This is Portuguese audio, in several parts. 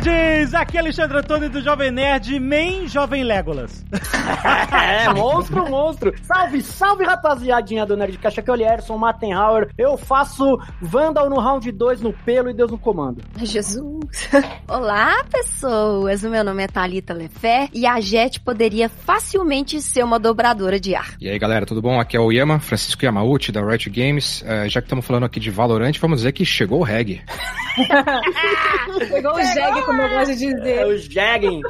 Nerds! Aqui é Alexandre Antônio do Jovem Nerd, main Jovem Legolas. é, monstro, monstro. Salve, salve, rapaziadinha do Nerdcast. Aqui é o Lierson Mattenhauer. Eu faço Vandal no round 2 no pelo e Deus no comando. Jesus. Olá, pessoas. O meu nome é Thalita Lefé e a Jet poderia facilmente ser uma dobradora de ar. E aí, galera, tudo bom? Aqui é o Yama, Francisco Yamauchi, da Riot Games. Uh, já que estamos falando aqui de Valorant, vamos dizer que chegou o reggae. Pegou o Jeg, como eu gosto de dizer. É o Jegging.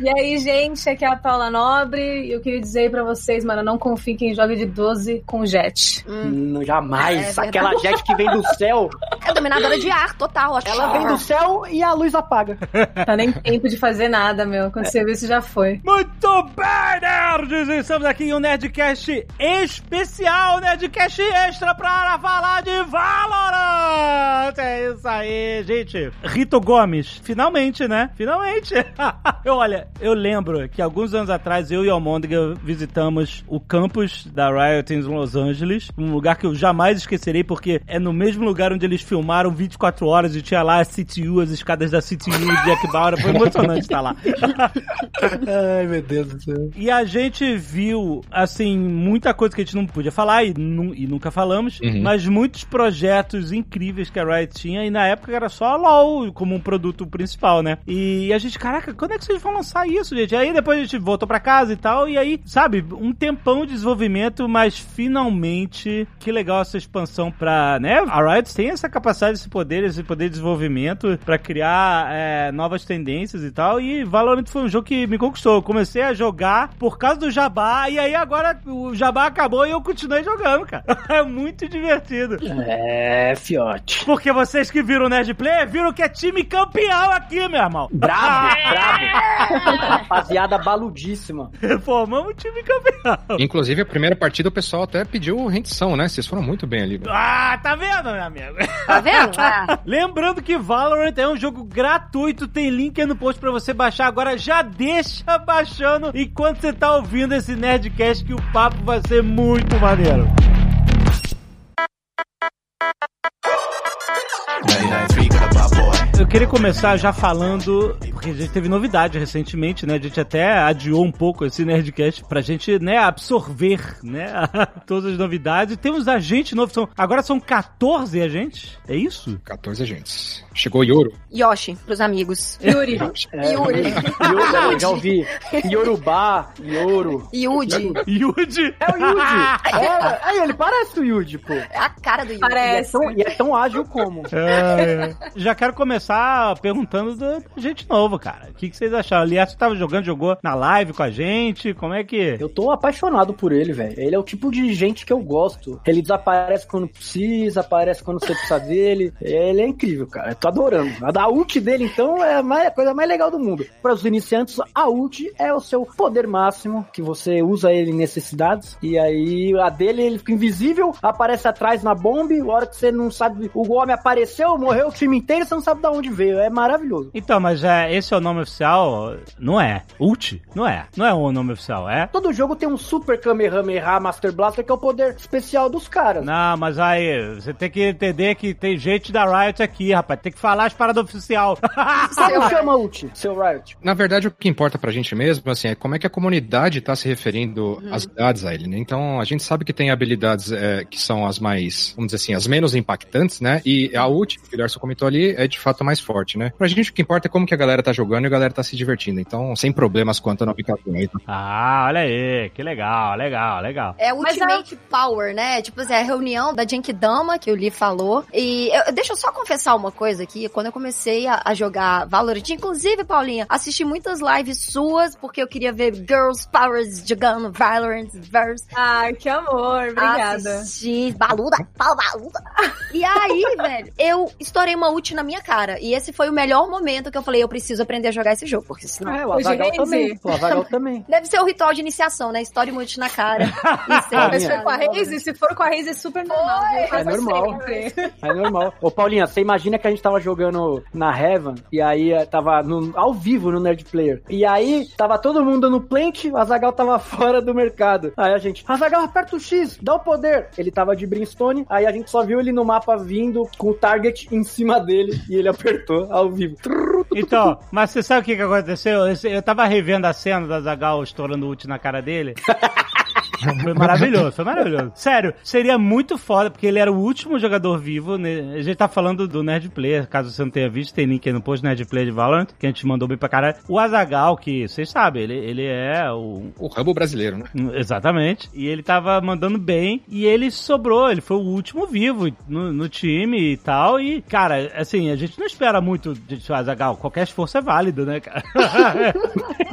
e aí, gente, aqui é a Paula Nobre e eu queria dizer pra vocês, mano, não confie em quem joga de 12 com Jet. Hum. jamais. É Aquela Jet que vem do céu. É dominadora de ar, total. Ela vem do céu e a luz apaga. Tá nem tempo de fazer nada, meu. Quando você vê, isso já foi. Muito bem, nerds! Estamos aqui em um Nerdcast especial, Nerdcast extra pra falar de Valorant! É isso aí, gente. Rito Gomes, finalmente, né? Finalmente. eu, olha, eu lembro que alguns anos atrás eu e Almôndega visitamos o campus da Riot em Los Angeles, um lugar que eu jamais esquecerei porque é no mesmo lugar onde eles filmaram 24 horas e tinha lá a CTU, as escadas da CTU, Jack Bauer, foi emocionante estar lá. Ai, meu Deus do céu. E a gente viu, assim, muita coisa que a gente não podia falar e, nu e nunca falamos, uhum. mas muitos projetos incríveis que a Riot tinha e na época era só a LoL como um produto principal, né? E a gente, caraca, quando é que vocês vão lançar isso, gente? Aí depois a gente voltou pra casa e tal, e aí, sabe, um tempão de desenvolvimento, mas finalmente, que legal essa expansão pra, né? A Riot tem essa capacidade, esse poder, esse poder de desenvolvimento pra criar é, novas tendências e tal, e Valorant foi um jogo que me conquistou. Eu comecei a jogar por causa do Jabá, e aí agora o Jabá acabou e eu continuei jogando, cara. É muito divertido. É, fiote. Porque vocês que viram o Nerd Player, viram que é time campeão aqui, meu irmão. Brabo, brabo. Rapaziada baludíssima. Formamos um time campeão. Inclusive, a primeira partida o pessoal até pediu rendição, né? Vocês foram muito bem ali. Ah, tá vendo, meu amigo? Tá vendo? Ah. Lembrando que Valorant é um jogo gratuito, tem link aí no post pra você baixar. Agora já deixa baixando enquanto você tá ouvindo esse Nerdcast que o papo vai ser muito maneiro. Eu queria começar já falando, porque a gente teve novidade recentemente, né? A gente até adiou um pouco esse Nerdcast pra gente, né, absorver, né, todas as novidades. Temos agente novo, são, agora são 14 agentes, é isso? 14 agentes. Chegou Yoro. Yoshi, pros amigos. Yuri. É, Yuri. Yuri, já ouvi. Yorubá, Yoro. Yudi. Yudi? É o Yudi. É, aí ele parece o Yudi, pô. É a cara do Yudi. Parece. E é tão, e é tão ágil como. É, é. Já quero começar perguntando da gente novo, cara. O que, que vocês acharam? Aliás, você tava jogando, jogou na live com a gente? Como é que. Eu tô apaixonado por ele, velho. Ele é o tipo de gente que eu gosto. Ele desaparece quando precisa, aparece quando você precisa dele. Ele é incrível, cara. Eu tô adorando. A da ult dele, então, é a, mais, a coisa mais legal do mundo. Para os iniciantes, a ult é o seu poder máximo, que você usa ele em necessidades. E aí, a dele, ele fica invisível, aparece atrás na bomba, a hora que você não sabe, o homem apareceu, morreu o time inteiro, você não sabe de onde veio. É maravilhoso. Então, mas é, esse é o nome oficial? Não é. Ult? Não é. Não é o nome oficial, é? Todo jogo tem um Super Kamehameha Master Blaster, que é o poder especial dos caras. Não, mas aí, você tem que entender que tem gente da Riot aqui, rapaz. Tem que falar as paradas oficial. Como chama ult, seu Riot? Na verdade, o que importa pra gente mesmo, assim, é como é que a comunidade tá se referindo Uhum. às habilidades a ele, né? Então, a gente sabe que tem habilidades é, que são as mais, vamos dizer assim, as menos impactantes, né? E a ult, que o Darcy comentou ali, é de fato mais forte, né? Pra gente, o que importa é como que a galera tá jogando e a galera tá se divertindo. Então, sem problemas quanto a nomenclatura. ah, olha aí, que legal, legal, legal. É Mas Ultimate Power, né? Tipo assim, a reunião da Genkidama, que o Lee falou. E eu- deixa eu só confessar uma coisa aqui. Quando eu comecei a, a jogar Valorant, inclusive, Paulinha, assisti muitas lives suas, porque eu queria ver Girls Powers jogando Valorant Verse. Ai, que amor. Obrigada. Assisti, baluda, pau baluda. E aí, velho, eu estourei uma ult na minha cara. E esse foi o melhor momento que eu falei, eu preciso aprender a jogar esse jogo, porque senão... É, o Azagal também. O Azagal também. Deve ser o ritual de iniciação, né? Story muito na cara. É, mas foi com a Raze, se for com a Raze é super normal. É normal. É normal. Ô, Paulinha, você imagina que a gente tava jogando na Heaven, e aí eh, tava no, ao vivo no Nerd Player. E aí tava todo mundo no plant, o Azagal tava fora do mercado. Aí a gente, Azagal, aperta o X, dá o poder. Ele tava de Brimstone, aí a gente só viu ele no mapa vindo com o target em cima dele e ele apertou ao vivo. Então, mas você sabe o que, que aconteceu? Eu, tava revendo a cena da Zagal estourando o ult na cara dele. Foi maravilhoso, foi maravilhoso. Sério, seria muito foda, porque ele era o último jogador vivo. Né? A gente tá falando do Nerd Player, caso você não tenha visto, tem link aí no post Nerd Player de Valorant, que a gente mandou bem pra caralho. O Azagal, que vocês sabem, ele, ele é o. O Rambo brasileiro, né? Exatamente. E ele tava mandando bem, e ele sobrou, ele foi o último vivo no, no time e tal. E, cara, assim, a gente não espera muito de Azagal, qualquer esforço é válido, né, cara?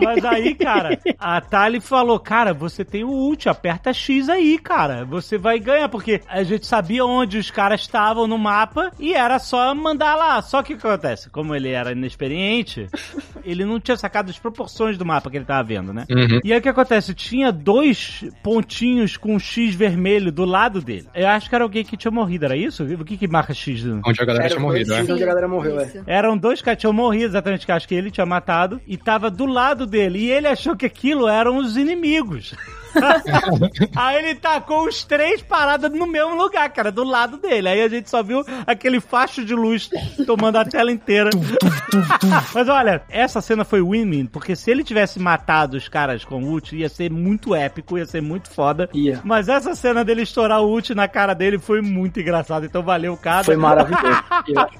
Mas aí, cara, a Tali falou: cara, você tem o ult, aperta X aí, cara. Você vai ganhar, porque a gente sabia onde os caras estavam no mapa e era só mandar lá. Só que o que acontece? Como ele era inexperiente, ele não tinha sacado as proporções do mapa que ele tava vendo, né? Uhum. E aí o que acontece? Tinha dois pontinhos com um X vermelho do lado dele. Eu acho que era alguém que tinha morrido, era isso? O que que marca X? Onde a galera era tinha morrido, é? Onde a galera morreu, é. Eram dois que tinham morrido, exatamente, que acho que ele tinha matado, e tava do lado dele. E ele achou que aquilo eram os inimigos. Aí ele tacou os três paradas no mesmo lugar, cara, do lado dele. Aí a gente só viu aquele facho de luz tomando a tela inteira. Mas olha, essa cena foi win-win, porque se ele tivesse matado os caras com o ult, ia ser muito épico, ia ser muito foda. Yeah. Mas essa cena dele estourar o ult na cara dele foi muito engraçado. Então valeu, cara. Foi maravilhoso.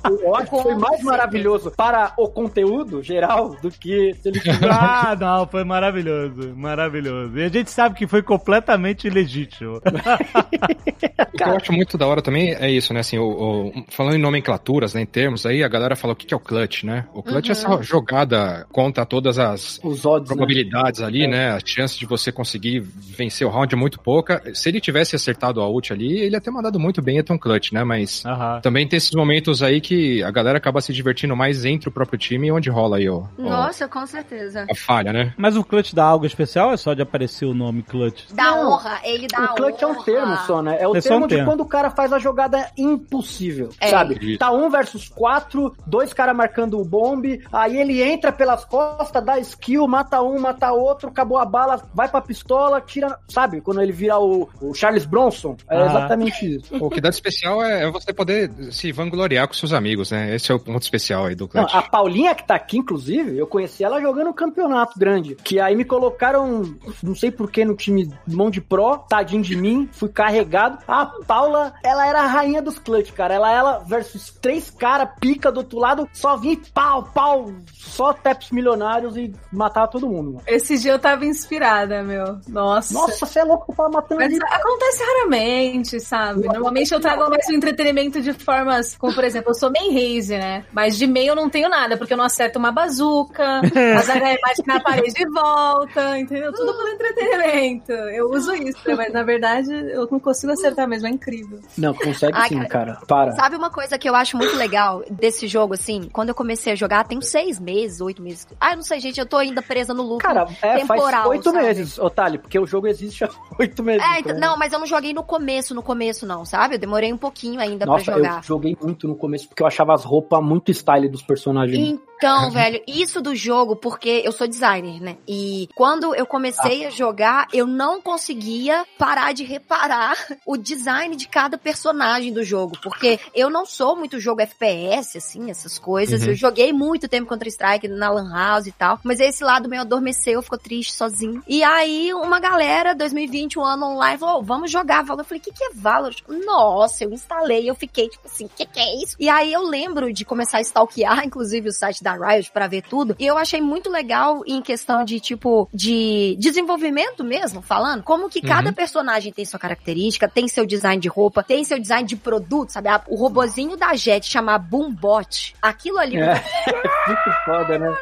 Eu acho que foi mais maravilhoso para o conteúdo geral do que se ele tivesse. Ah, não, foi maravilhoso. Maravilhoso. E a gente sabe que que foi completamente ilegítimo. o que eu acho muito da hora também é isso, né? Assim, o, o, falando em nomenclaturas, né, em termos, aí a galera fala o que, que é o clutch, né? O clutch uhum. é essa uhum. jogada, conta todas as Os odds, né? probabilidades né? ali, é. né? A chance de você conseguir vencer o round é muito pouca. Se ele tivesse acertado a ult ali, ele ia ter mandado muito bem até um clutch, né? Mas uhum. também tem esses momentos aí que a galera acaba se divertindo mais entre o próprio time, onde rola aí, ó. Nossa, ó, com certeza. A falha, né? Mas o clutch dá algo especial é só de aparecer o nome clutch? Da não, honra, ele dá O clutch honra. é um termo só, né? É o é termo um de termo. quando o cara faz a jogada impossível, é. sabe? Isso. Tá um versus quatro, dois caras marcando o bombe, aí ele entra pelas costas, dá skill, mata um, mata outro, acabou a bala, vai pra pistola, tira, sabe? Quando ele vira o, o Charles Bronson, é ah. exatamente isso. O que dá de especial é, é você poder se vangloriar com seus amigos, né? Esse é o ponto especial aí do clutch. Não, a Paulinha que tá aqui, inclusive, eu conheci ela jogando um campeonato grande, que aí me colocaram, não sei por que no time mão de pro, tadinho de mim, fui carregado. A Paula, ela era a rainha dos clutch, cara. Ela, ela versus três caras, pica do outro lado, só vinha pau, pau, só taps milionários e matava todo mundo. Mano. Esse dia eu tava inspirada, meu. Nossa. Nossa, você é louco, eu tava matando Mas ali. acontece raramente, sabe? Normalmente eu trago mais um entretenimento de formas, como por exemplo, eu sou main raise, né? Mas de meio eu não tenho nada, porque eu não acerto uma bazuca, as HE bate na parede de volta, entendeu? Tudo pelo entretenimento eu uso isso, né? mas na verdade eu não consigo acertar mesmo, é incrível. Não, consegue Ai, sim, cara. Para. Sabe uma coisa que eu acho muito legal desse jogo, assim? Quando eu comecei a jogar, tem seis meses, oito meses. Ah, eu não sei, gente, eu tô ainda presa no loop cara, é, temporal. Faz oito sabe? meses, Otali, porque o jogo existe há oito meses. É, então, não, mas eu não joguei no começo, no começo não, sabe? Eu demorei um pouquinho ainda Nossa, pra jogar. Eu joguei muito no começo porque eu achava as roupas muito style dos personagens. Então, velho, isso do jogo, porque eu sou designer, né? E quando eu comecei ah. a jogar, eu não conseguia parar de reparar o design de cada personagem do jogo. Porque eu não sou muito jogo FPS, assim, essas coisas. Uhum. Eu joguei muito tempo Counter-Strike na Lan House e tal. Mas esse lado meio adormeceu, ficou triste sozinho. E aí, uma galera, 2020, um ano online, falou: oh, vamos jogar Valorant. Eu falei: o que, que é Valorant? Nossa, eu instalei, eu fiquei tipo assim: o que, que é isso? E aí eu lembro de começar a stalkear, inclusive, o site da Riot pra ver tudo. E eu achei muito legal em questão de, tipo, de desenvolvimento mesmo, falando, como que cada Uhum. personagem tem sua característica, tem seu design de roupa, tem seu design de produto, sabe? O robozinho da Jet chamar Boombot, aquilo ali É. Muito foda, né?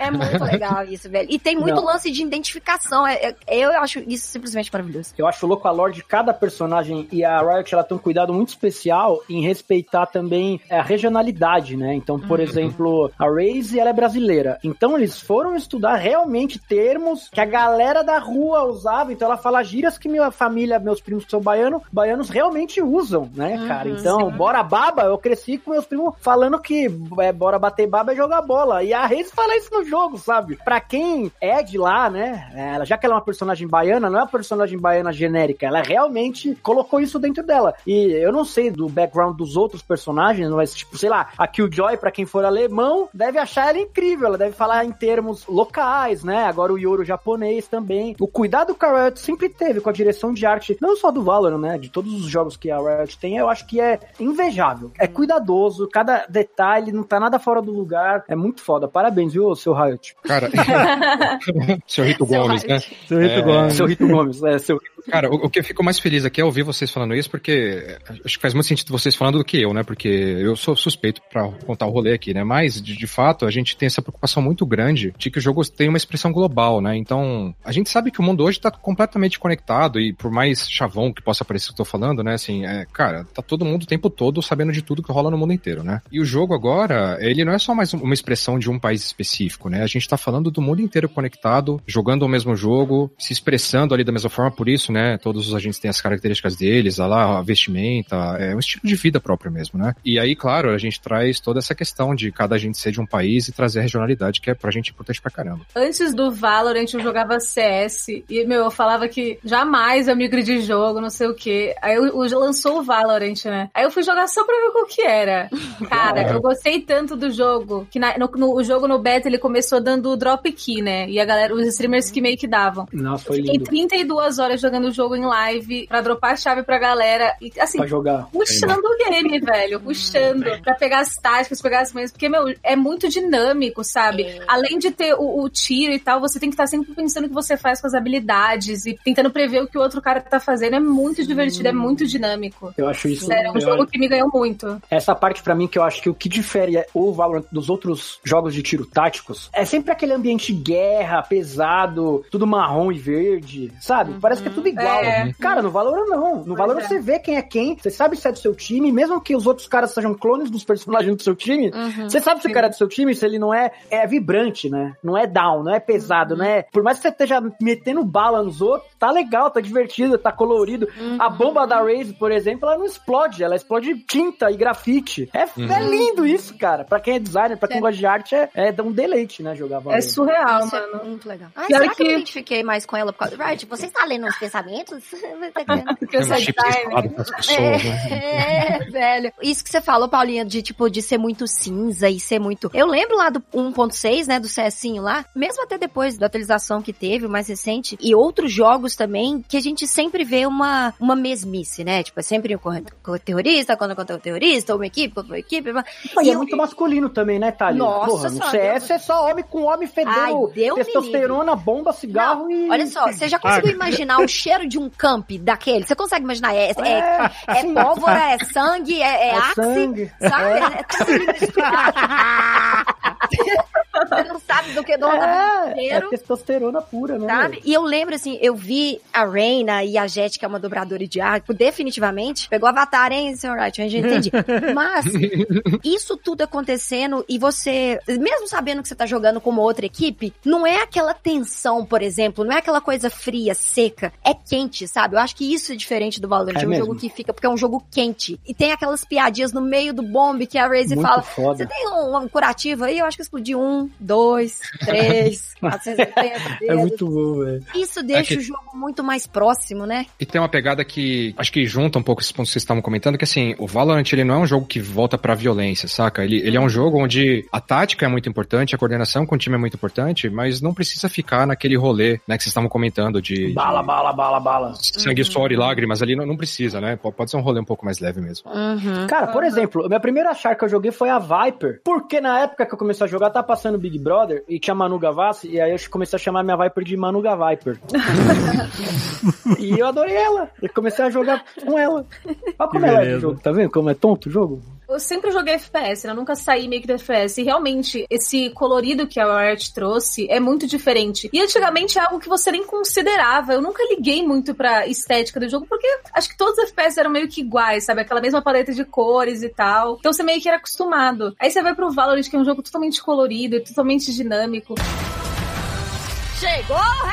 É muito legal isso, velho. E tem muito Não. lance de identificação. É- é- eu acho isso simplesmente maravilhoso. Eu acho louco a lore de cada personagem e a Riot ela tem um cuidado muito especial em respeitar também a regionalidade, né? Então, por exemplo, a Raze ela é brasileira. Então eles foram estudar realmente termos que a galera da rua usava. Então ela fala gírias que minha família, meus primos que são baianos, baianos realmente usam, né, cara? Então, bora baba, eu cresci com meus primos falando que é, bora bater baba é jogar bola. E a Raze fala isso no jogo, sabe? Pra quem é de lá, né? Ela, já que ela é uma personagem baiana, não é uma personagem baiana genérica. Ela realmente colocou isso dentro dela. E eu não sei do background dos outros personagens, mas, tipo, sei lá, a Killjoy, pra quem for alemão, deve achar ela incrível. Ela deve falar em termos locais, né? Agora o Yoro japonês também. O cuidado que a Riot sempre teve com a direção de arte, não só do Valorant, né? De todos os jogos que a Riot tem, eu acho que é invejável. É cuidadoso, cada detalhe não tá nada fora do lugar. É muito foda. Parabéns, viu, seu Riot? Cara, seu Rito Seu Gomes, né? Seu Rito É. Gomes. Seu Rito Gomes, é, seu Cara, o, o que eu fico mais feliz aqui é ouvir vocês falando isso, porque acho que faz muito sentido vocês falando do que eu, né? Porque eu sou suspeito pra contar o rolê aqui, né? Mas, de, de fato, a gente tem essa preocupação muito grande de que o jogo tem uma expressão global, né? Então, a gente sabe que o mundo hoje tá completamente conectado e por mais chavão que possa parecer que eu tô falando, né? Assim, é, cara, tá todo mundo o tempo todo sabendo de tudo que rola no mundo inteiro, né? E o jogo agora, ele não é só mais uma expressão de um país específico, né? A gente tá falando do mundo inteiro conectado, jogando o mesmo jogo, se expressando ali da mesma forma, por isso, né? Todos os agentes têm as características deles, a lá, a vestimenta, é um estilo de vida próprio mesmo, né? E aí, claro, a gente traz toda essa questão de cada agente ser de um país e trazer a regionalidade, que é pra gente importante pra caramba. Antes do Valorant eu jogava CS e, meu, eu falava que jamais eu migre de jogo, não sei o quê. Aí eu, eu- lançou o Valorant, né? Aí eu fui jogar só pra ver qual que era. Cara, eu gostei tanto do jogo que na- no, no- o jogo no beta ele começou dando drop key, né? E a galera, os streamers que meio que davam. Nossa, Eu foi fiquei lindo 32 horas jogando o jogo em live pra dropar a chave pra galera. E assim, pra jogar. puxando o game, velho. Puxando. Pra pegar as táticas, pegar as manhas. Porque, meu, é muito dinâmico, sabe? É. Além de ter o, o tiro e tal, você tem que estar sempre pensando o que você faz com as habilidades e tentando prever o que o outro cara tá fazendo. É muito divertido, é muito dinâmico. Eu acho isso. Sério, é um eu jogo que me ganhou muito. Essa parte pra mim que eu acho que o que difere o Valorant dos outros jogos de tiro táticos é sempre aquele ambiente guerra, pesado, tudo marrom e verde, sabe? Parece que é tudo igual. É. Cara, no Valorant não. No Valorant é. você vê quem é quem, você sabe se é do seu time, mesmo que os outros caras sejam clones dos personagens do seu time, Uhum. você sabe se o cara é do seu time, se ele não é, é vibrante, né? Não é down, não é pesado, Uhum. não é... Por mais que você esteja metendo bala nos outros, tá legal, tá divertido, tá colorido. A Uhum. bomba da Raze, por exemplo, ela não explode, ela explode tinta e grafite. É, é lindo isso, cara. Pra quem é designer, pra quem gosta de arte, é, é um deleite, né, jogar É surreal, Isso é mano. muito legal. Pior será que... eu que- me identifiquei mais com ela por causa... Right, você está lendo os pensamentos? Eu Tem um chip pras pessoas, né? É, velho. Isso que você falou, Paulinha, de tipo, de ser muito cinza e ser muito. Eu lembro lá do 1.6, né, do CSinho lá, mesmo até depois da atualização que teve, o mais recente, e outros jogos também, que a gente sempre vê uma, uma mesmice, né? Tipo, é sempre um o terrorista contra, contra o terrorista, ou uma equipe contra uma equipe. Pô, e é eu- muito masculino também, né, Thalia? Nossa Porra, no CS é só homem com homem Ai, fedendo me testosterona, bomba, cigarro Não, e... olha só, você já conseguiu imaginar o cheiro de um camp daquele? Você consegue imaginar? É, é, é sim. pólvora, é sangue, é, é, É axe, sangue. sabe? É, tudo ali misturado. Você não sabe do que do É, é inteiro. testosterona pura, né? Sabe? E eu lembro, assim, eu vi a Reina e a Jet, que é uma dobradora de ar, definitivamente, pegou Avatar, hein, Sr. Wright? Eu já entendi. Mas, isso tudo acontecendo e você, mesmo sabendo que você tá jogando com uma outra equipe, não é aquela tensão, por exemplo, não é aquela coisa fria, seca, é quente, sabe? Eu acho que isso é diferente do Valorant, É é, um mesmo. jogo que fica, porque é um jogo quente. E tem aquelas piadinhas no meio do bombe que a Raze fala, você tem um, um curativo aí? Eu acho que explodiu um, dois, dois, três, 480 É dedos. muito bom, velho. Isso deixa Aqui- o jogo muito mais próximo, né? E tem uma pegada que acho que junta um pouco esses pontos que vocês estavam comentando, que assim, o Valorant ele não é um jogo que volta pra violência, saca? Ele, ele é um jogo onde a tática é muito importante, a coordenação com o time é muito importante, mas não precisa ficar naquele rolê, né, que vocês estavam comentando de, Bala, bala, bala, bala. de sangue, suor e lágrimas ali, não, não precisa, né? Pode pode ser um rolê um pouco mais leve mesmo. Uhum. Cara, por exemplo, a minha primeira char que eu joguei foi a Viper. Porque na época que eu comecei a jogar, tá passando Big Brother e tinha Manu Gavassi, e aí eu comecei a chamar minha Viper de Manu Viper. e eu adorei ela. E comecei a jogar com ela. Olha como ela é beleza. jogo, tá vendo? Como é tonto o jogo? Eu sempre joguei FPS, né? Eu nunca saí meio que do FPS. E realmente, esse colorido que a Riot trouxe é muito diferente. E antigamente é algo que você nem considerava. Eu nunca liguei muito pra estética do jogo, porque acho que todos os FPS eram meio que iguais, sabe? Aquela mesma paleta de cores e tal. Então você meio que era acostumado. Aí você vai pro Valorant, que é um jogo totalmente colorido e totalmente dinâmico. Chegou o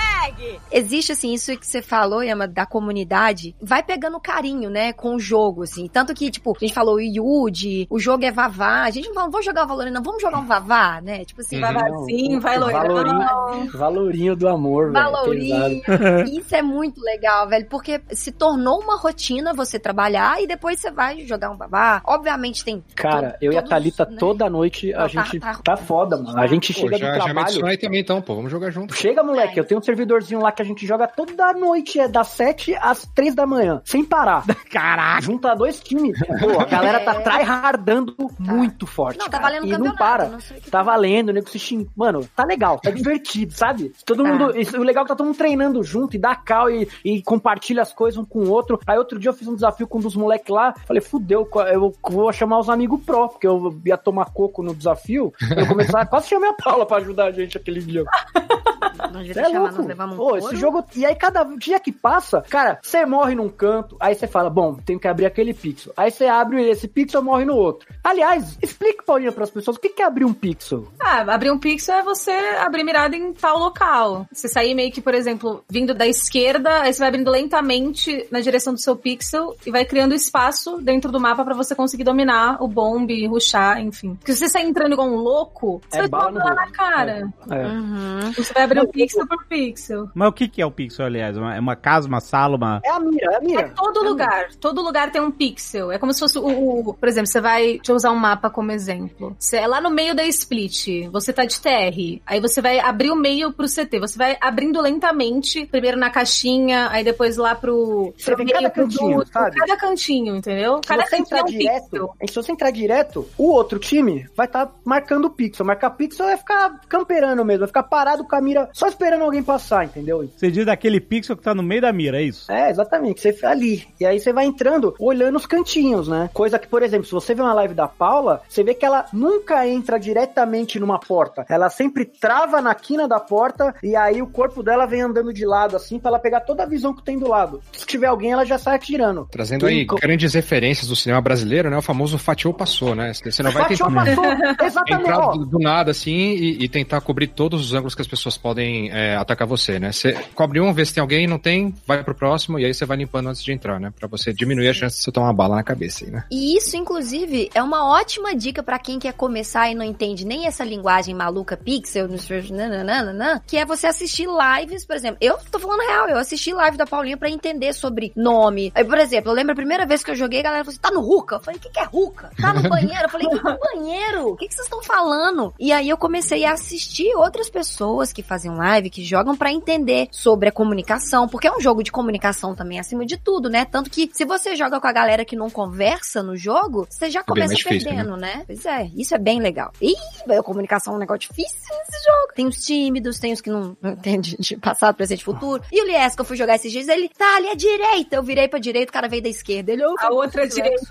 Existe, assim, isso que você falou, Yama, da comunidade, vai pegando carinho, né, com o jogo, assim. Tanto que, tipo, a gente falou o Yuji, o jogo é Vavá. A gente não fala, não vamos jogar o Valorant, não, vamos jogar um Vavá, né? Tipo assim, Uhum. Vavazinho, vai loirão. Valorinho, valorinho do amor, velho. Valorinho. pesado. Isso é muito legal, velho, porque se tornou uma rotina você trabalhar e depois você vai jogar um babá. Obviamente tem. Cara, to- eu e a Thalita né? toda noite, a tá- gente tá- tá, foda, mano. A gente Pô, chega já, do já me trabalho. adiciona aí também então, pô, vamos jogar junto. Chega, moleque, eu tenho um servidorzinho lá que a gente joga toda noite, é das 7 às 3 da manhã, sem parar. Caraca! Junta dois times. Pô, a galera tá É. tryhardando muito forte. Não, tá cara. valendo E não para. não Tá valendo, nego se xing... Mano, tá legal, tá divertido, sabe? Todo Tá. mundo. isso- O legal é que tá todo mundo treinando junto e dá cal e, e compartilha as coisas um com o outro. Aí outro dia eu fiz um desafio com um dos moleques lá. Falei, fudeu, eu vou chamar os amigos pró, porque eu ia tomar coco no desafio. Eu começar, quase chamei a Paula pra ajudar a gente aquele dia. Não devia é louco. nós levamos um Pô, esse jogo. E aí, cada dia que passa, cara, você morre num canto, aí você fala, bom, tem que abrir aquele pixel. Aí você abre esse pixel, morre no outro. Aliás, explique, Paulinha, pras pessoas, o que que é abrir um pixel? Ah, abrir um pixel é você abrir mirada em tal local. Você sair meio que, por exemplo, vindo da esquerda, aí você vai abrindo lentamente na direção do seu pixel e vai criando espaço dentro do mapa pra você conseguir dominar o bombe, ruxar, enfim. Porque se você sair entrando igual um louco, você É vai tomar na cara. É. Uhum. Você vai abrir um pixel por pixel. Mas o que, que é o pixel, aliás? Uma- É uma casa, uma sala, uma. É a mira, é a É mira. todo lugar. Todo lugar tem um pixel. É como se fosse o, o- Por exemplo, você vai. Deixa eu usar um mapa como exemplo. Você é lá no meio da split. Você tá de TR. Aí você vai abrir o meio pro CT. Você vai abrindo lentamente. Primeiro na caixinha, aí depois lá pro. Você pro vê cada pro cantinho, duto, sabe? Cada cantinho, entendeu? Se Cada você cantinho entrar é um direto, pixel. se você entrar direto, o outro time vai estar marcando o pixel. Marcar pixel é ficar camperando mesmo, vai ficar parado com a mira só esperando alguém passar, entendeu? Você diz daquele pixel que tá no meio da mira, é isso? É, exatamente. Você fica ali. E aí você vai entrando, olhando os cantinhos, né? Coisa que, por exemplo, se você vê uma live da Paula, você vê que ela nunca entra diretamente numa porta. Ela sempre trava na quina da porta e aí o corpo dela vem andando de lado, assim, pra ela pegar toda a visão que tem do lado. Se tiver alguém, ela já sai atirando. Trazendo aí Então- grandes referências do cinema brasileiro, né? O famoso fatiou passou, né? Você não vai Fatiou, tentar passou. Exatamente. entrar do, do nada assim e, e tentar cobrir todos os ângulos que as pessoas podem é, atacar você, né? Você cobre um, vê se tem alguém, não tem, vai pro próximo e aí você vai limpando antes de entrar, né? Pra você diminuir a chance de você tomar uma bala na cabeça aí, né? E isso, inclusive, é uma ótima dica pra quem quer começar e não entende nem essa linguagem maluca pixel, nananana, que é você assistir lives, por exemplo. Eu tô falando real, eu assisti live da Paulinha pra entender sobre nome. Aí, por exemplo, eu lembro a primeira vez que eu joguei, a galera falou assim, tá no Ruka? Eu falei, o que, que é Ruka? Tá no banheiro? Eu falei, que banheiro? O que, que vocês estão falando? E aí eu comecei a assistir outras pessoas que fazem live, que jogam pra entender sobre a comunicação, porque é um jogo de comunicação também, acima de tudo, né? Tanto que se você joga com a galera que não conversa no jogo, você já bem começa difícil, perdendo, né? Pois é, isso é bem legal. Ih, a comunicação é um negócio difícil nesse jogo. Tem os tímidos, tem os que não, não entendem de passado, presente e futuro. E o Lies, que eu fui jogar esses dias, ele tá ali à direita. Eu virei pra direita, o cara veio da esquerda. Ele, A outra direita.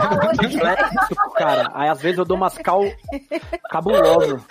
A outra direita. Cara. Aí às vezes eu dou umas cal cabuloso.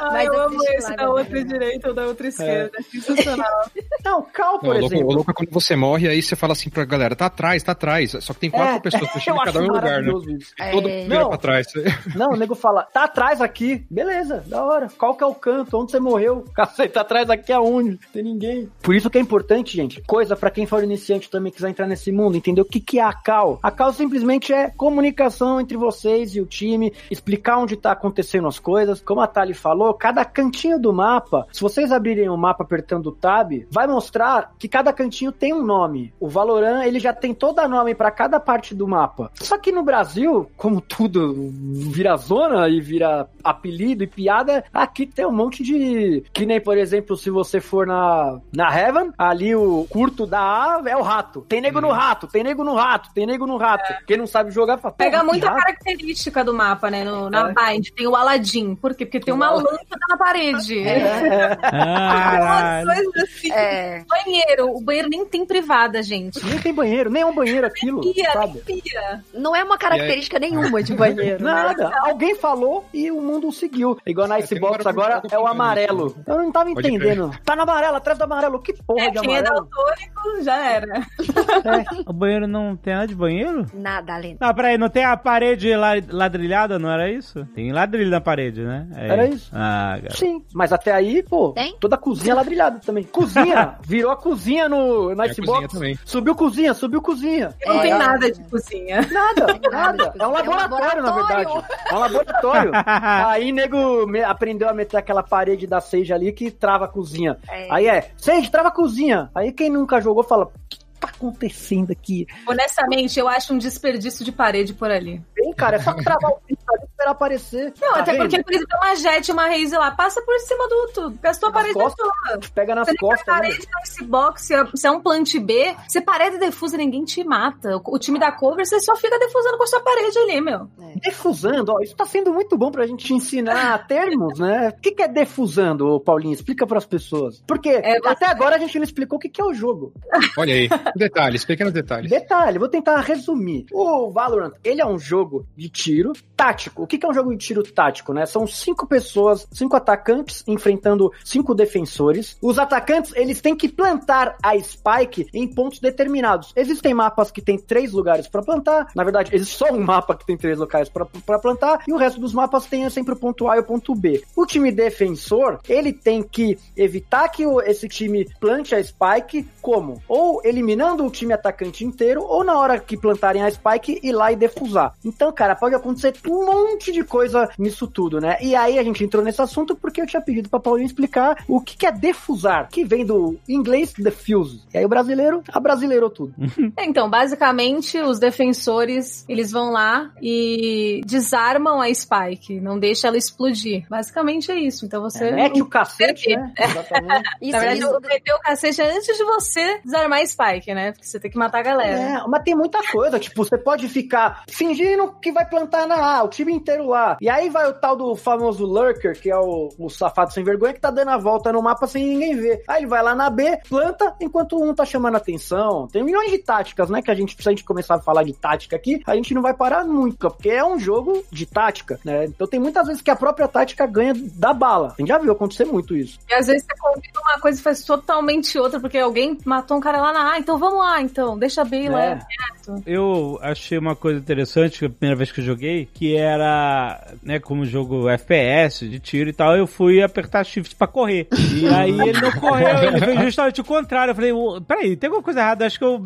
Ai, Mas eu amo esse live da é outra direita. Direita ou da outra esquerda. É. Sensacional. Não, Cal, por Não, o exemplo. louco, o louco é quando você morre, aí você fala assim pra galera, tá atrás, tá atrás. Só que tem quatro É, pessoas puxando cada um lugar, né? isso. É. Todo mundo vira Não. pra trás. Não, o nego fala, tá atrás aqui. Beleza, da hora. Qual que é o canto? Onde você morreu? Cacete, tá atrás aqui aonde? Não tem ninguém. Por isso que é importante, gente. Coisa pra quem for iniciante também quiser entrar nesse mundo, entender o que, que é a cal. A cal simplesmente é comunicação entre vocês e o time, explicar onde tá acontecendo as coisas. Como a Thali falou, cada cantinho do mapa, se vocês abrirem o mapa apertando o tab, vai mostrar que cada cantinho tem um nome. O Valorant, ele já tem todo nome pra cada parte do mapa. Só que no Brasil, como tudo vira zona e vira apelido e piada, aqui tem um monte de. Que nem, por exemplo, se você for na, na Heaven, ali o curto da A é o rato. Tem nego no rato, tem nego no rato, tem nego no rato. Quem não sabe jogar, fala, Pega "Porra, que muita rato?" característica do mapa, né? No, na É. Bind. Tem o Aladdin. Por quê? Porque tem uma lâmpada na parede. Caralho. Coisas assim. É. Banheiro. O banheiro nem tem privada, gente. Nem tem banheiro, nem é um banheiro aquilo, Pia, sabe? nem pia. Não é uma característica nenhuma de banheiro. né? Nada. Alguém falou e o mundo seguiu. Igual na É, Icebox agora que é o amarelo. Eu não tava Pode entendendo. Tá no amarelo, atrás do amarelo. Que porra É, de quem é amarelo? daltônico já era. O banheiro não tem nada de banheiro? Nada além. Não, peraí, não tem a parede la- ladrilhada, não era isso? Tem ladrilho na parede, né? É Era isso. Ah, cara. Sim, mas até aí, pô, Tem? toda a cozinha ladrilhada também. Cozinha! virou a cozinha no, na cozinha também. Subiu cozinha, subiu cozinha. Não É. tem nada de cozinha. Nada, nada. É um É um laboratório, na laboratório. verdade. É um laboratório. Aí, nego me- aprendeu a meter aquela parede da Sage ali que trava a cozinha. É. Aí é, Sage, trava a cozinha. Aí quem nunca jogou fala, o que tá acontecendo aqui? Honestamente, eu acho um desperdício de parede por ali. Bem, cara, é só travar o vídeo ali esperar aparecer. Não, Tá até vendo? porque, por exemplo, uma jet, uma raise lá, passa por cima do tudo. Gastou a parede costas. toda. Pega nas Você liga a costas, né? parede da Xbox, se é, se é um plant B, você parede defusa, ninguém te mata. O, time da cover, você só fica defusando com a sua parede ali, meu. Defusando, ó, isso tá sendo muito bom pra gente ensinar termos, né? O que, que é defusando, Paulinho? Explica pras pessoas. Porque É, você- até agora a gente não explicou o que, que é o jogo. Olha aí. Detalhes, pequenos detalhes. Detalhe, vou tentar resumir. O Valorant, ele é um jogo de tiro tático. Que, é um jogo de tiro tático, né? São cinco pessoas, cinco atacantes enfrentando cinco defensores. Os atacantes, eles têm que plantar a spike em pontos determinados. Existem mapas que tem três lugares pra plantar. Na verdade, existe só um mapa que tem três locais pra plantar. E o resto dos mapas tem sempre o ponto A e o ponto B. O time defensor, ele tem que evitar que esse time plante a spike como? Ou eliminando o time atacante inteiro, ou na hora que plantarem a spike, ir lá e defusar. Então, cara, pode acontecer um monte de coisa nisso tudo, né? E aí a gente entrou nesse assunto porque eu tinha pedido pra Paulinho explicar o que, que é defusar, que vem do inglês defuse. E aí o brasileiro abrasileirou tudo. É, Então, basicamente, os defensores, eles vão lá e desarmam a Spike, não deixa ela explodir. Basicamente é isso. Então você... Mete o cacete, né? Exatamente. Isso, Na verdade, isso- meteu o cacete antes de você desarmar a Spike, né? Porque você tem que matar a galera. É, mas tem muita coisa, tipo, você pode ficar fingindo que vai plantar na A, o time inteiro lá. E aí vai o tal do famoso Lurker, que é o, o safado sem vergonha, que tá dando a volta no mapa sem ninguém ver. Aí ele vai lá na B, planta, enquanto um tá chamando atenção. Tem milhões de táticas, né? Que a gente, se a gente começar a falar de tática aqui, a gente não vai parar nunca, porque é um jogo de tática, né? Então tem muitas vezes que a própria tática ganha da bala. A gente já viu acontecer muito isso. E às vezes você combina uma coisa e faz totalmente outra, porque alguém matou um cara lá na A, então vamos lá, então, deixa bem lá. É. Eu achei uma coisa interessante, que a primeira vez que eu joguei, que era, né, como jogo FPS, de tiro e tal, eu fui apertar shift pra correr. E aí ele não correu, ele fez justamente o contrário. Eu falei, "Ô, peraí, tem alguma coisa errada, acho que eu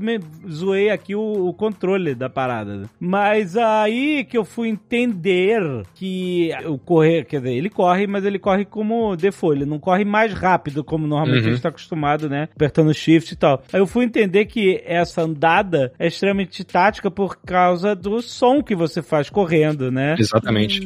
zoei aqui o, o controle da parada. Mas aí que eu fui entender que o correr, quer dizer, ele corre, mas ele corre como default, ele não corre mais rápido, como normalmente Uhum. a gente tá acostumado, né, apertando shift e tal. Aí eu fui entender que essa andada é extremamente tática por causa do som que você faz correndo, né? Exatamente.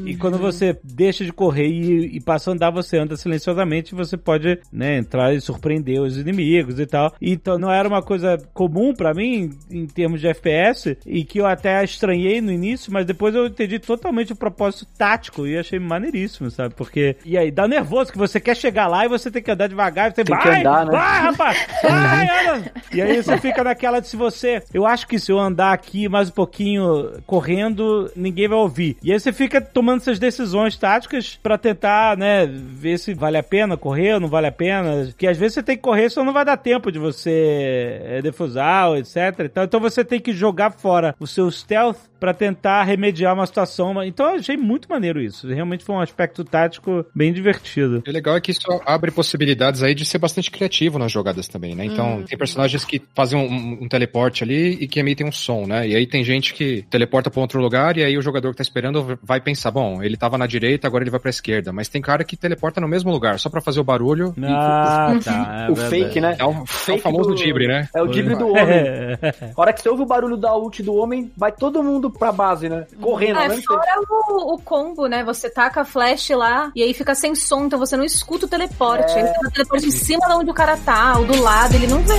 E quando você deixa de correr e, e passa a andar, você anda silenciosamente, você pode, né, entrar e surpreender os inimigos e tal. Então não era uma coisa comum pra mim em termos de FPS e que eu até estranhei no início, mas depois eu entendi totalmente o propósito tático e achei maneiríssimo, sabe? Porque e aí dá nervoso que você quer chegar lá e você tem que andar devagar, e você Tem que vai, andar, né? vai, rapaz, vai, anda. E aí você fica naquela de se você, eu acho que se eu andar andar aqui mais um pouquinho correndo, ninguém vai ouvir. E aí você fica tomando essas decisões táticas para tentar, né, ver se vale a pena correr ou não vale a pena. Que às vezes você tem que correr, senão não vai dar tempo de você é, defusar, etc. Então você tem que jogar fora o seu stealth para tentar remediar uma situação. Então eu achei muito maneiro isso. Realmente foi um aspecto tático bem divertido. O legal é que isso abre possibilidades aí de ser bastante criativo nas jogadas também, né? Então, hum. tem personagens que fazem um, um, teleporte ali e que emitem um som, né? E aí tem gente que teleporta para outro lugar e aí o jogador que tá esperando vai pensar, bom, ele tava na direita, agora ele vai pra esquerda. Mas tem cara que teleporta no mesmo lugar, só para fazer o barulho. Ah, e... tá. É o fake, né? É o, fake é o famoso do... dibre, né? É o dibre do homem. a hora que você ouve o barulho da ult do homem, vai todo mundo pra base, né? Correndo, é, né? Fora o, o, combo, né? Você taca a flash lá e aí fica sem som, então você não escuta o teleporte. É... Ele fica o teleporte em cima de onde o cara tá, ou do lado, ele não vê.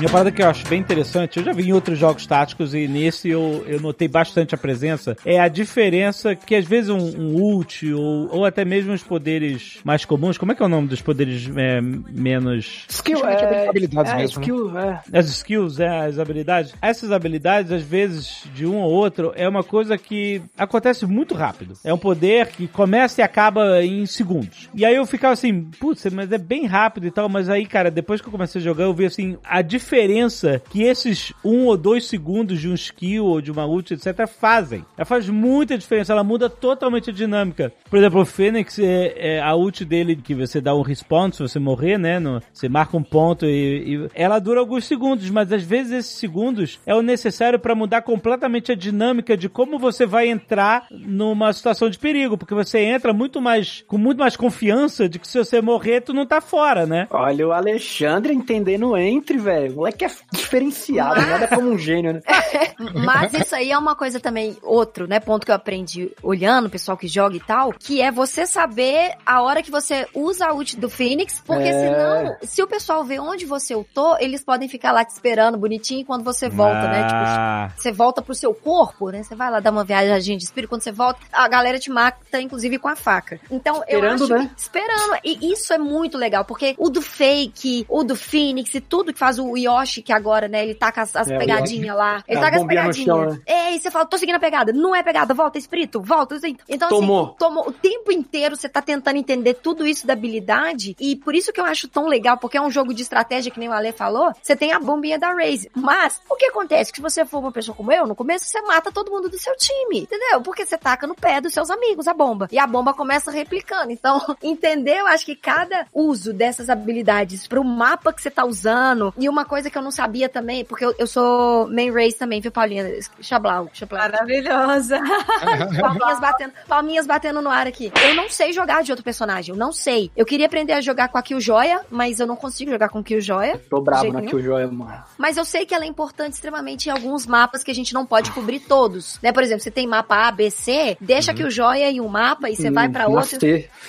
Minha parada que eu acho bem interessante, eu já vi em outros jogos táticos e nesse eu, eu notei bastante a presença, é a diferença que às vezes um, um ult ou, ou até mesmo os poderes mais comuns, como é que é o nome dos poderes é, menos... Skill, é, habilidades é, mesmo, skill, né? é. As skills, é, as habilidades. Essas habilidades, às vezes, de um ou outro, é uma coisa que acontece muito rápido. É um poder que começa e acaba em segundos. E aí eu ficava assim, putz, mas é bem rápido e tal, mas aí, cara, depois que eu comecei a jogar, eu vi assim, a diferença diferença que esses um ou dois segundos de um skill ou de uma ult, etc., fazem. Ela faz muita diferença, ela muda totalmente a dinâmica. Por exemplo, o Fênix, é, é a ult dele, que você dá um respawn se você morrer, né? No, você marca um ponto e, e, ela dura alguns segundos, mas às vezes esses segundos é o necessário para mudar completamente a dinâmica de como você vai entrar numa situação de perigo, porque você entra muito mais, com muito mais confiança de que se você morrer, tu não tá fora, né? Olha o Alexandre entendendo entre, velho moleque é diferenciado, Mas... nada como um gênio, né? Mas isso aí é uma coisa também, outro, né, ponto que eu aprendi olhando o pessoal que joga e tal, que é você saber a hora que você usa a ult do Phoenix, porque é... senão, se o pessoal vê onde você ultou, eles podem ficar lá te esperando bonitinho quando você volta, ah. né? Tipo, ah. você volta pro seu corpo, né? Você vai lá dar uma viagem de espírito, quando você volta, a galera te mata, inclusive, com a faca. Então, esperando, eu acho né? que, esperando. E isso é muito legal, porque o do Fake, o do Phoenix e tudo que faz o Yoshi, que agora, né, ele tá com as, as é, pegadinhas lá. Ele tá com as pegadinhas. Né? É, e você fala, tô seguindo a pegada. Não é pegada, volta, espírito, volta. Então, assim, tomou. assim, tomou. O tempo inteiro você tá tentando entender tudo isso da habilidade. E por isso que eu acho tão legal, porque é um jogo de estratégia, que nem o Ale falou. Você tem a bombinha da Raze. Mas, o que acontece? Que se você for uma pessoa como eu, no começo você mata todo mundo do seu time. Entendeu? Porque você taca no pé dos seus amigos a bomba. E a bomba começa replicando. Então, entendeu? Acho que cada uso dessas habilidades pro mapa que você tá usando. E uma coisa que eu não sabia também, porque eu, eu sou main race também, viu, Paulinha? Chablau, Chablau. Maravilhosa. palminhas, batendo, palminhas batendo no ar aqui. Eu não sei jogar de outro personagem, eu não sei. Eu queria aprender a jogar com a Killjoya, mas eu não consigo jogar com Killjoya. Tô bravo na Killjoya, mano. Mas eu sei que ela é importante extremamente em alguns mapas que a gente não pode cobrir todos, né? Por exemplo, você tem mapa A, B, C, deixa uhum. Killjoya em um mapa e você hum, vai para outro.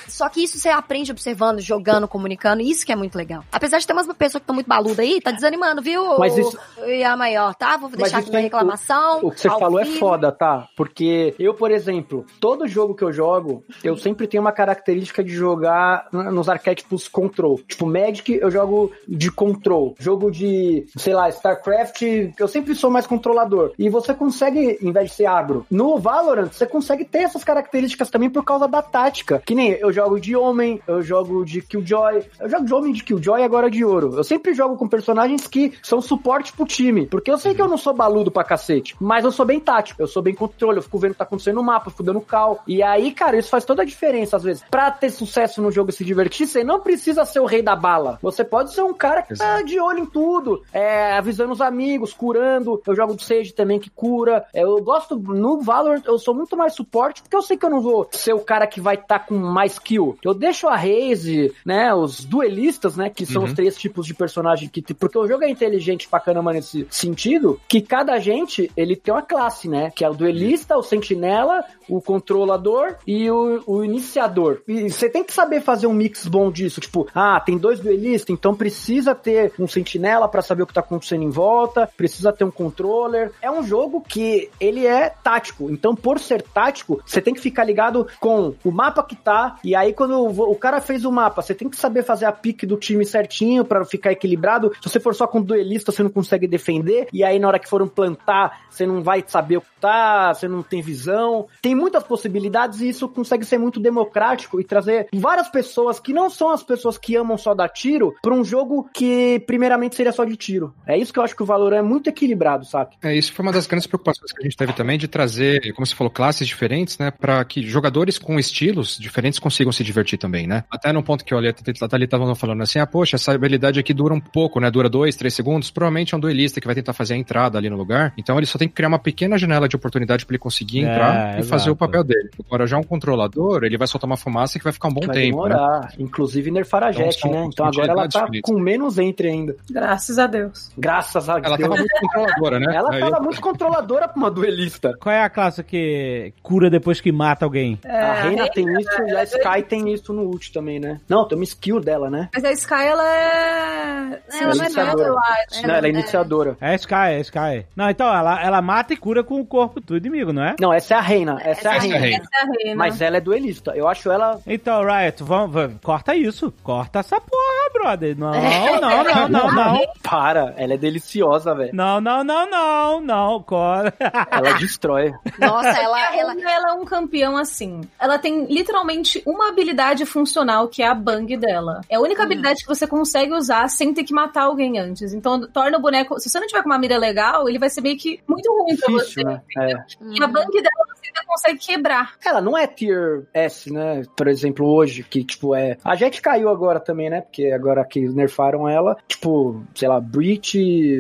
Só que isso você aprende observando, jogando, comunicando, isso que é muito legal. Apesar de ter umas pessoas que estão muito baluda aí, tá desanimando, viu? Mas isso... E a maior, tá? Vou deixar aqui minha reclamação. O, o que você falou é foda, tá? Porque eu, por exemplo, todo jogo que eu jogo, eu sempre tenho uma característica de jogar nos arquétipos control. Tipo, Magic, eu jogo de control. Jogo de, sei lá, StarCraft, eu sempre sou mais controlador. E você consegue, em vez de ser agro, no Valorant, você consegue ter essas características também por causa da tática. Que nem eu jogo de homem, eu jogo de Killjoy, eu jogo de homem de Killjoy e agora de ouro. Eu sempre jogo com personagens que são suporte pro time. Porque eu sei que eu não sou baludo pra cacete, mas eu sou bem tático, eu sou bem controle, eu fico vendo o que tá acontecendo no mapa, fico dando cal. E aí, cara, isso faz toda a diferença às vezes. Pra ter sucesso no jogo e se divertir, você não precisa ser o rei da bala. Você pode ser um cara que tá de olho em tudo, é, avisando os amigos, curando. Eu jogo do Sage também que cura. É, eu gosto, no Valorant, eu sou muito mais suporte, porque eu sei que eu não vou ser o cara que vai estar tá com mais kill. Eu deixo a Raze, né, os duelistas, né, que são uhum. os três tipos de personagem que... Porque o jogo é inteligente pra caramba nesse sentido, que cada agente, ele tem uma classe, né? Que é o duelista, o sentinela, o controlador e o, o iniciador. E você tem que saber fazer um mix bom disso. Tipo, ah, tem dois duelistas, então precisa ter um sentinela para saber o que tá acontecendo em volta, precisa ter um controller. É um jogo que ele é tático. Então, por ser tático, você tem que ficar ligado com o mapa que tá. E aí, quando o, cara fez o mapa, você tem que saber fazer a pique do time certinho para ficar equilibrado. Se você for só com duelista, você não consegue defender. E aí, na hora que foram plantar, você não vai saber o que tá, você não tem visão. Tem muitas possibilidades e isso consegue ser muito democrático e trazer várias pessoas que não são as pessoas que amam só dar tiro para um jogo que primeiramente seria só de tiro. É isso que eu acho que o valor é muito equilibrado, sabe? É, isso foi uma das grandes preocupações que a gente teve também de trazer, como você falou, classes diferentes, né, para que jogadores com estilos diferentes consigam se divertir também, né? Até no ponto que olhei, ali estavam falando assim, ah, poxa, essa habilidade aqui dura um pouco, né, dura dois, três segundos, provavelmente é um duelista que vai tentar fazer a entrada ali no lugar, então ele só tem que criar uma pequena janela de oportunidade para ele conseguir entrar é, e exato. fazer o papel dele. Agora já um controlador, ele vai soltar uma fumaça que vai ficar um bom vai tempo, né? demorar. né? Inclusive nerfar a Jet, então, né? Então agora ela tá com menos entre ainda. Graças a Deus. Graças a ela Deus. Ela tava muito controladora, né? Ela Aí... tava muito controladora pra uma duelista. Qual é a classe que cura depois que mata alguém? É, a Reina tem isso e a Sky tem isso no ult também, né? Não, tem uma skill dela, né? Mas a Sky, ela é... Ela, ela é iniciadora. Eu acho. Não, ela é iniciadora. É Sky, é Sky. Não, então, ela, ela mata e cura com o corpo do inimigo, não é? Não, essa é a Reina. Essa, essa é a Reina. Essa é a Reina. Mas ela é duelista. Eu acho ela... Então, Riot, vamos, vamos, corta isso. Corta essa porra, brother. Não, não, não, não, não. Para, ela é deliciosa, velho. Não, não, não, não, não, corta. Ela destrói. Nossa, ela, ela... ela é um campeão assim. Ela tem literalmente uma habilidade funcional que é a bang dela. É a única hum. habilidade que você consegue usar sem ter que matar alguém antes. Então, torna o boneco. Se você não tiver com uma mira legal, ele vai ser meio que muito ruim pra você. Né? É. E a bang dela ainda consegue quebrar. Ela não é tier S, né? Por exemplo, hoje, que, tipo, é. A Jet caiu agora também, né? Porque agora que nerfaram ela, tipo, sei lá, Breach,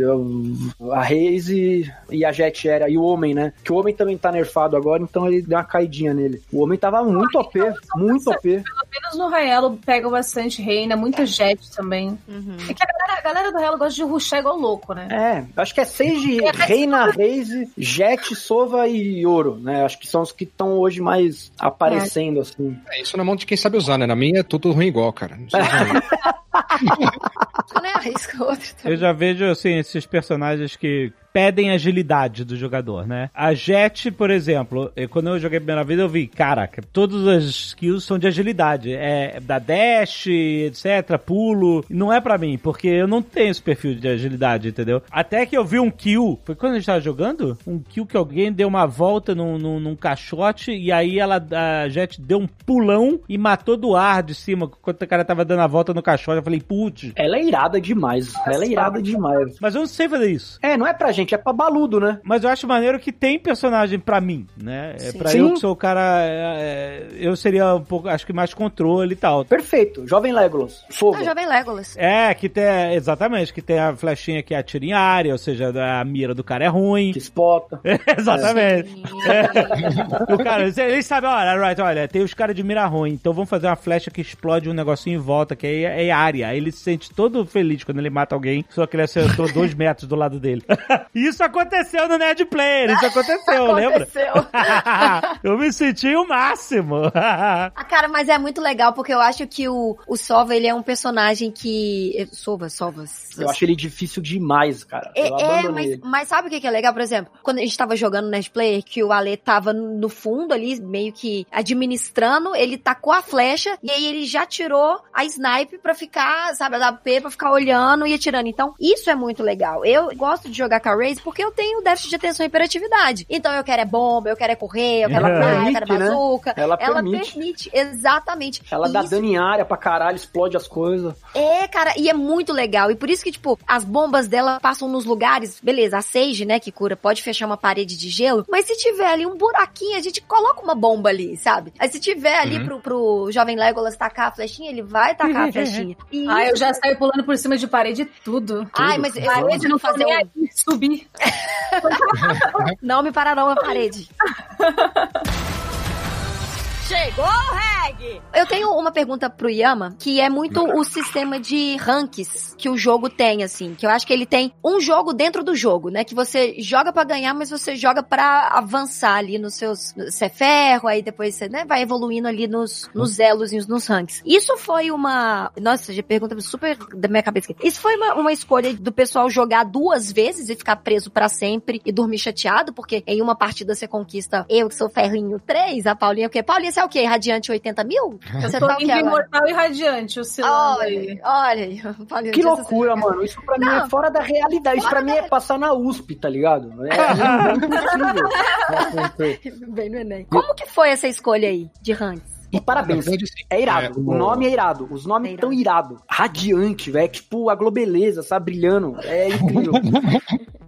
a Raze e a Jet era. E o Homem, né? Que o Homem também tá nerfado agora, então ele deu uma caidinha nele. O Homem tava muito OP, muito OP. Pelo menos no Raelo pega bastante Reina, muita Jet também. Uhum. É que a galera, a galera do Raelo gosta de rushar igual louco, né? É, acho que é Sage, Reina, Raze, Jet, Sova e Ouro, né? Acho que são os que estão hoje mais aparecendo, é. assim. É, isso na mão de quem sabe usar, né? Na minha é tudo ruim igual, cara. Não sei não é arrisca outro também. Eu já vejo, assim, esses personagens que pedem agilidade do jogador, né? A Jet, por exemplo, quando eu joguei a primeira vez, eu vi, caraca, todas as skills são de agilidade. É da dash, etc, pulo. Não é para mim, porque eu não tenho esse perfil de agilidade, entendeu? Até que eu vi um kill, foi quando a gente tava jogando? Um kill que alguém deu uma volta num, num, num caixote e aí ela, a Jet deu um pulão e matou do ar de cima, quando o cara tava dando a volta no caixote. Eu falei, putz. Ela é irada demais. Ela é irada demais. Mas eu não sei fazer isso. É, não é pra gente gente, é pra baludo, né? Mas eu acho maneiro que tem personagem pra mim, né? É pra Sim. eu que sou o cara. É, é, eu seria um pouco, acho que mais controle e tal. Perfeito. Jovem Legolas. Fogo. Ah, Jovem Legolas. É, que tem. Exatamente, que tem a flechinha que atira em área, ou seja, a mira do cara é ruim. Que spota. É, exatamente. É. O cara, eles sabem, olha, right, olha, tem os caras de mira ruim, então vamos fazer uma flecha que explode um negocinho em volta, que é, é área. Aí ele se sente todo feliz quando ele mata alguém, só que ele acertou dois metros do lado dele. Isso aconteceu no Nerd Player, isso aconteceu, lembra? eu me senti o máximo. ah, cara, mas é muito legal porque eu acho que o, o Sova, ele é um personagem que... Sova, Sovas... Eu acho ele difícil demais, cara. É, é mas, mas, sabe o que é legal? Por exemplo, quando a gente tava jogando no Nerd Player, que o Ale tava no fundo ali, meio que administrando, ele tacou a flecha e aí ele já tirou a snipe pra ficar, sabe, a WP pra ficar olhando e atirando. Então, isso é muito legal. Eu gosto de jogar com a Raze porque eu tenho déficit de atenção e hiperatividade. Então eu quero é bomba, eu quero é correr, eu quero é praia, eu quero né? bazuca. Ela, ela permite. permite. exatamente. Ela dá dano em área pra caralho, explode as coisas. É, cara, e é muito legal. E por isso que, tipo, as bombas dela passam nos lugares, beleza, a Sage, né, que cura, pode fechar uma parede de gelo, mas se tiver ali um buraquinho, a gente coloca uma bomba ali, sabe? Aí se tiver ali uhum. pro, pro jovem Legolas tacar a flechinha, ele vai tacar a flechinha. E... Ah, eu já saio pulando por cima de parede tudo. Ai, mas eu parede não fazer um... subir. não me pararão a parede. Chegou o reggae! Eu tenho uma pergunta pro Yama, que é muito o sistema de ranks que o jogo tem, assim. Que eu acho que ele tem um jogo dentro do jogo, né? Que você joga para ganhar, mas você joga para avançar ali nos seus. Você é ferro, aí depois você né, vai evoluindo ali nos, nos elos e nos ranks. Isso foi uma. Nossa, já pergunta super da minha cabeça aqui. Isso foi uma, uma escolha do pessoal jogar duas vezes e ficar preso para sempre e dormir chateado, porque em uma partida você conquista eu que sou ferrinho 3, a Paulinha o quê? Paulinha, você é o quê? Radiante 80 mil? Você tá o quê? Imortal e radiante, oscilando olha, aí. Olha. Que loucura, mano. Isso pra Não. mim é fora da realidade. Isso pra mim é passar na USP, tá ligado? É, é impossível. Bem no Enem. Como que foi essa escolha aí de ranks? E parabéns. É irado. É, o o- nome é irado. Os nomes É tão irado. Radiante, velho. É tipo a Globeleza, sabe? Brilhando. É incrível.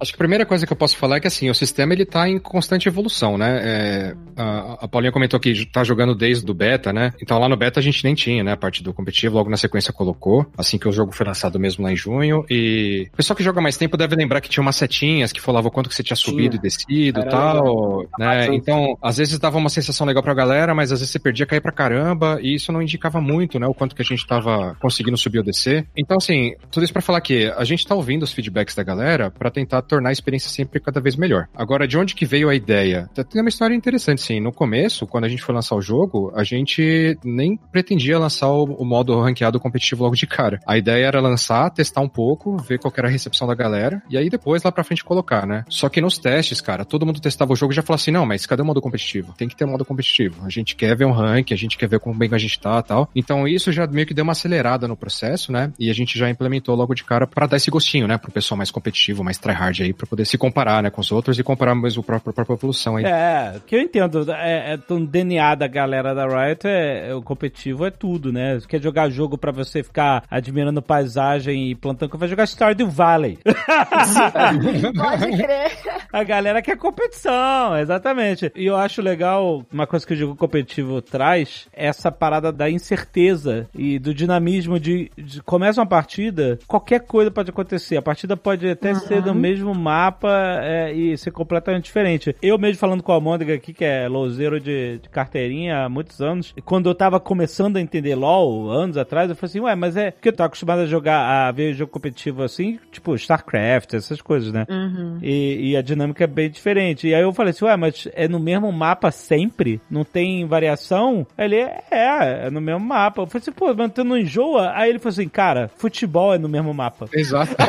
Acho que a primeira coisa que eu posso falar é que assim, o sistema ele tá em constante evolução, né? É, a, a Paulinha comentou que tá jogando desde o beta, né? Então lá no beta a gente nem tinha, né? A parte do competitivo, logo na sequência colocou, assim que o jogo foi lançado mesmo lá em junho. E o pessoal que joga mais tempo deve lembrar que tinha umas setinhas que falavam quanto que você tinha subido Tinha. e descido e tal, né? Então, às vezes dava uma sensação legal pra galera, mas às vezes você perdia cair pra caramba e isso não indicava muito, né? O quanto que a gente tava conseguindo subir ou descer. Então, assim, tudo isso pra falar que a gente tá ouvindo os feedbacks da galera pra tentar tornar a experiência sempre cada vez melhor. Agora, de onde que veio a ideia? Tem uma história interessante, sim. No começo, quando a gente foi lançar o jogo, a gente nem pretendia lançar o, modo ranqueado competitivo logo de cara. A ideia era lançar, testar um pouco, ver qual era a recepção da galera, e aí depois lá pra frente colocar, né? Só que nos testes, cara, todo mundo testava o jogo e já falava assim, não, mas cadê o modo competitivo? Tem que ter um modo competitivo. A gente quer ver um rank, a gente quer ver como bem a gente tá tal. Então isso já meio que deu uma acelerada no processo, né? E a gente já implementou logo de cara pra dar esse gostinho, né? Pro pessoal mais competitivo, mais tryhard aí, pra poder se comparar, né, com os outros e comparar mesmo a própria, a própria evolução aí. É, que eu entendo. É, é do DNA da galera da Riot, é, é- o competitivo é tudo, né? Você quer jogar jogo pra você ficar admirando paisagem e plantando, vai jogar Stardew Valley. Pode crer. A galera quer competição, exatamente. E eu acho legal, uma coisa que o jogo competitivo traz, essa parada da incerteza e do dinamismo de, de começa uma partida, qualquer coisa pode acontecer. A partida pode até ser no mesmo mapa é, e ser completamente diferente. Eu mesmo falando com a Mônica aqui, que é louzeiro de, de carteirinha há muitos anos, quando eu tava começando a entender LoL, anos atrás, eu falei assim, ué, mas é porque eu tô acostumado a jogar, a ver jogo competitivo assim, tipo StarCraft, essas coisas, né? E, e a dinâmica é bem diferente. E aí eu falei assim, ué, mas é no mesmo mapa sempre? Não tem variação? Aí ele, é, é no mesmo mapa. Eu falei assim, pô, mas tu não enjoa? Aí ele falou assim, cara, futebol é no mesmo mapa. Exato.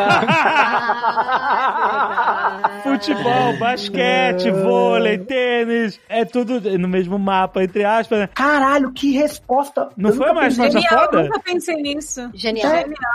Futebol, basquete, vôlei, tênis, é tudo no mesmo mapa, entre aspas. né? Caralho, que resposta. Não Eu foi nunca mais é Genial, foda? eu nunca pensei nisso. Genial.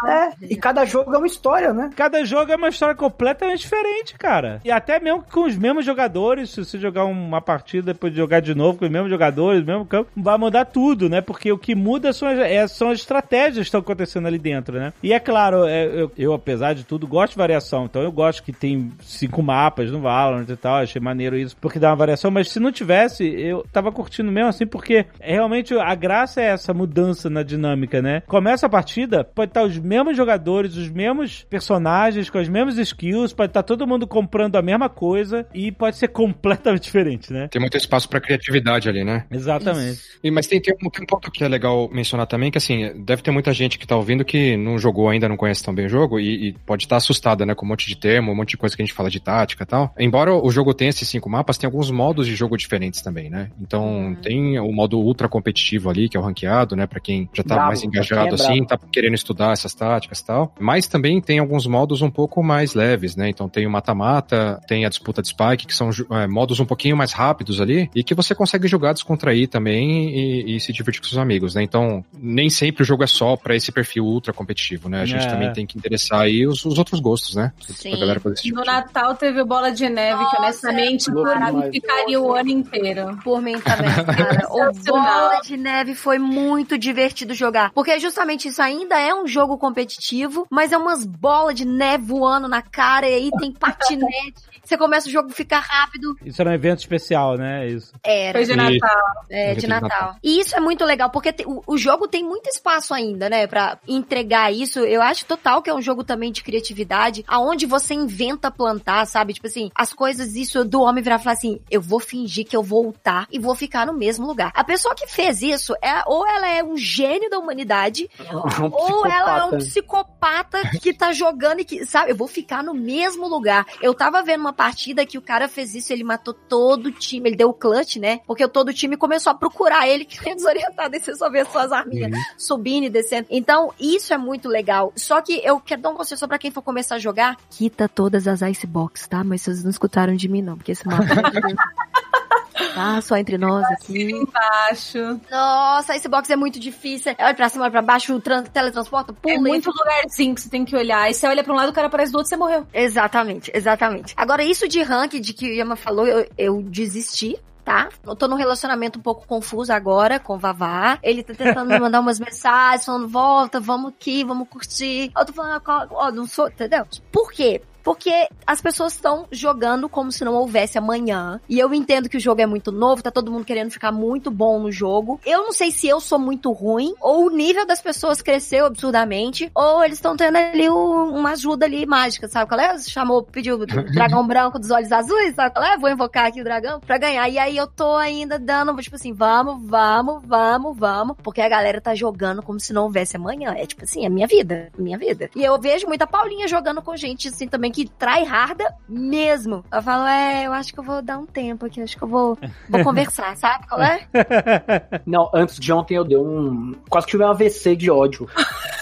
É, e cada jogo é uma história, né? Cada jogo é uma história completamente diferente, cara. E até mesmo com os mesmos jogadores, se você jogar uma partida depois de jogar de novo com os mesmos jogadores, mesmo campo, vai mudar tudo, né? Porque o que muda são as, é- são as estratégias que estão acontecendo ali dentro, né? E é claro, é, eu, eu, apesar de tudo, gosto de variação. Então eu gosto que tem cinco mapas no Valorant e tal. Achei maneiro isso, porque dá uma variação. Mas se não tivesse, eu tava curtindo mesmo assim, porque realmente a graça é essa mudança na dinâmica, né? Começa a partida, pode estar os mesmos jogadores, os mesmos personagens, com as mesmas skills, pode estar todo mundo comprando a mesma coisa e pode ser completamente diferente, né? Tem muito espaço pra criatividade ali, né? Exatamente. E, mas tem, tem, um, tem um ponto que é legal mencionar também, que assim, deve ter muita gente que tá ouvindo que não jogou ainda, não conhece tão bem o jogo e, e pode estar assustada, né, com um monte de termo, um monte de coisa que a gente fala de tática e tal. Embora o jogo tenha esses cinco mapas, tem alguns modos de jogo diferentes também, né? Então tem o modo ultra competitivo ali, que é o ranqueado, né, pra quem já tá Bravo, mais engajado é assim, tá querendo estudar essas táticas e tal. Mas também tem alguns modos um pouco mais leves, né? Então tem o mata-mata, tem a disputa de spike, que são é, modos um pouquinho mais rápidos ali e que você consegue jogar descontrair também e, e se divertir com seus amigos, né? Então, nem sempre o jogo é só pra esse perfil ultra competitivo, né? A gente É. também tem que interessar aí os, os outros gostos, né? Sim. Pra galera se No divertir. Natal teve o Bola de Neve, que Nossa, honestamente é por mim ficaria o ano inteiro. Por mim também, cara. o. Bola de Neve foi muito divertido jogar. Porque justamente isso ainda é um jogo competitivo, mas é umas bolas de neve voando na cara e aí tem patinete. Você começa o jogo ficar rápido. Isso era um evento especial, né? Isso. Era. Foi de E- Natal. É, de de Natal. E isso é muito legal, porque te- o, o jogo tem muito espaço ainda, né, Pra entregar isso. Eu acho total que é um jogo também de criatividade, aonde você inventa plantar, sabe? Tipo assim, as coisas, isso do homem virar e falar assim, eu vou fingir que eu vou voltar e vou ficar no mesmo lugar. A pessoa que fez isso, é, ou ela é um gênio da humanidade, Um ou ela é um psicopata. psicopata que tá jogando e que, sabe, eu vou ficar no mesmo lugar. Eu tava vendo uma partida que o cara fez isso, ele matou todo o time, ele deu o clutch, né? Porque todo o time começou a procurar ele, que é desorientado, e você só vê suas arminhas subindo e descendo. Então, isso é muito legal. Só que eu quero dar um conselho só pra quem for começar a jogar, quita todas as icebox, tá? Mas vocês não escutaram de mim, não, porque esse mapa Tá, só entre nós aqui. Embaixo. Nossa, icebox é muito difícil. Olha pra cima, olha pra baixo, tran- teletransporta, pula. É e muito lugarzinho que você tem que olhar. Aí você olha pra um lado, o cara aparece do outro, você morreu. Exatamente, exatamente. Agora, isso de rank, de que o Yama falou, eu, eu desisti. Tá? Eu tô num relacionamento um pouco confuso agora com o Vavá. Ele tá tentando me mandar umas mensagens, falando, volta, vamos aqui, vamos curtir. Eu tô falando, "Ah, ó, não sou, entendeu? Por quê? Porque as pessoas estão jogando como se não houvesse amanhã. E eu entendo que o jogo é muito novo, tá todo mundo querendo ficar muito bom no jogo. Eu não sei se eu sou muito ruim, ou o nível das pessoas cresceu absurdamente, ou eles estão tendo ali um- uma ajuda ali mágica, sabe qual é? Chamou, pediu o dragão branco dos olhos azuis, sabe qual é? Vou invocar aqui o dragão pra ganhar. E aí eu tô ainda dando, tipo assim, vamos, vamos, vamos, vamos, porque a galera tá jogando como se não houvesse amanhã. É tipo assim, é minha vida, minha vida. E eu vejo muita Paulinha jogando com gente assim também que trai harda mesmo. Eu falo, é, eu acho que eu vou dar um tempo aqui, acho que eu vou, vou conversar, sabe qual é? Não, antes de ontem eu dei um. Quase que tive um AVC de ódio.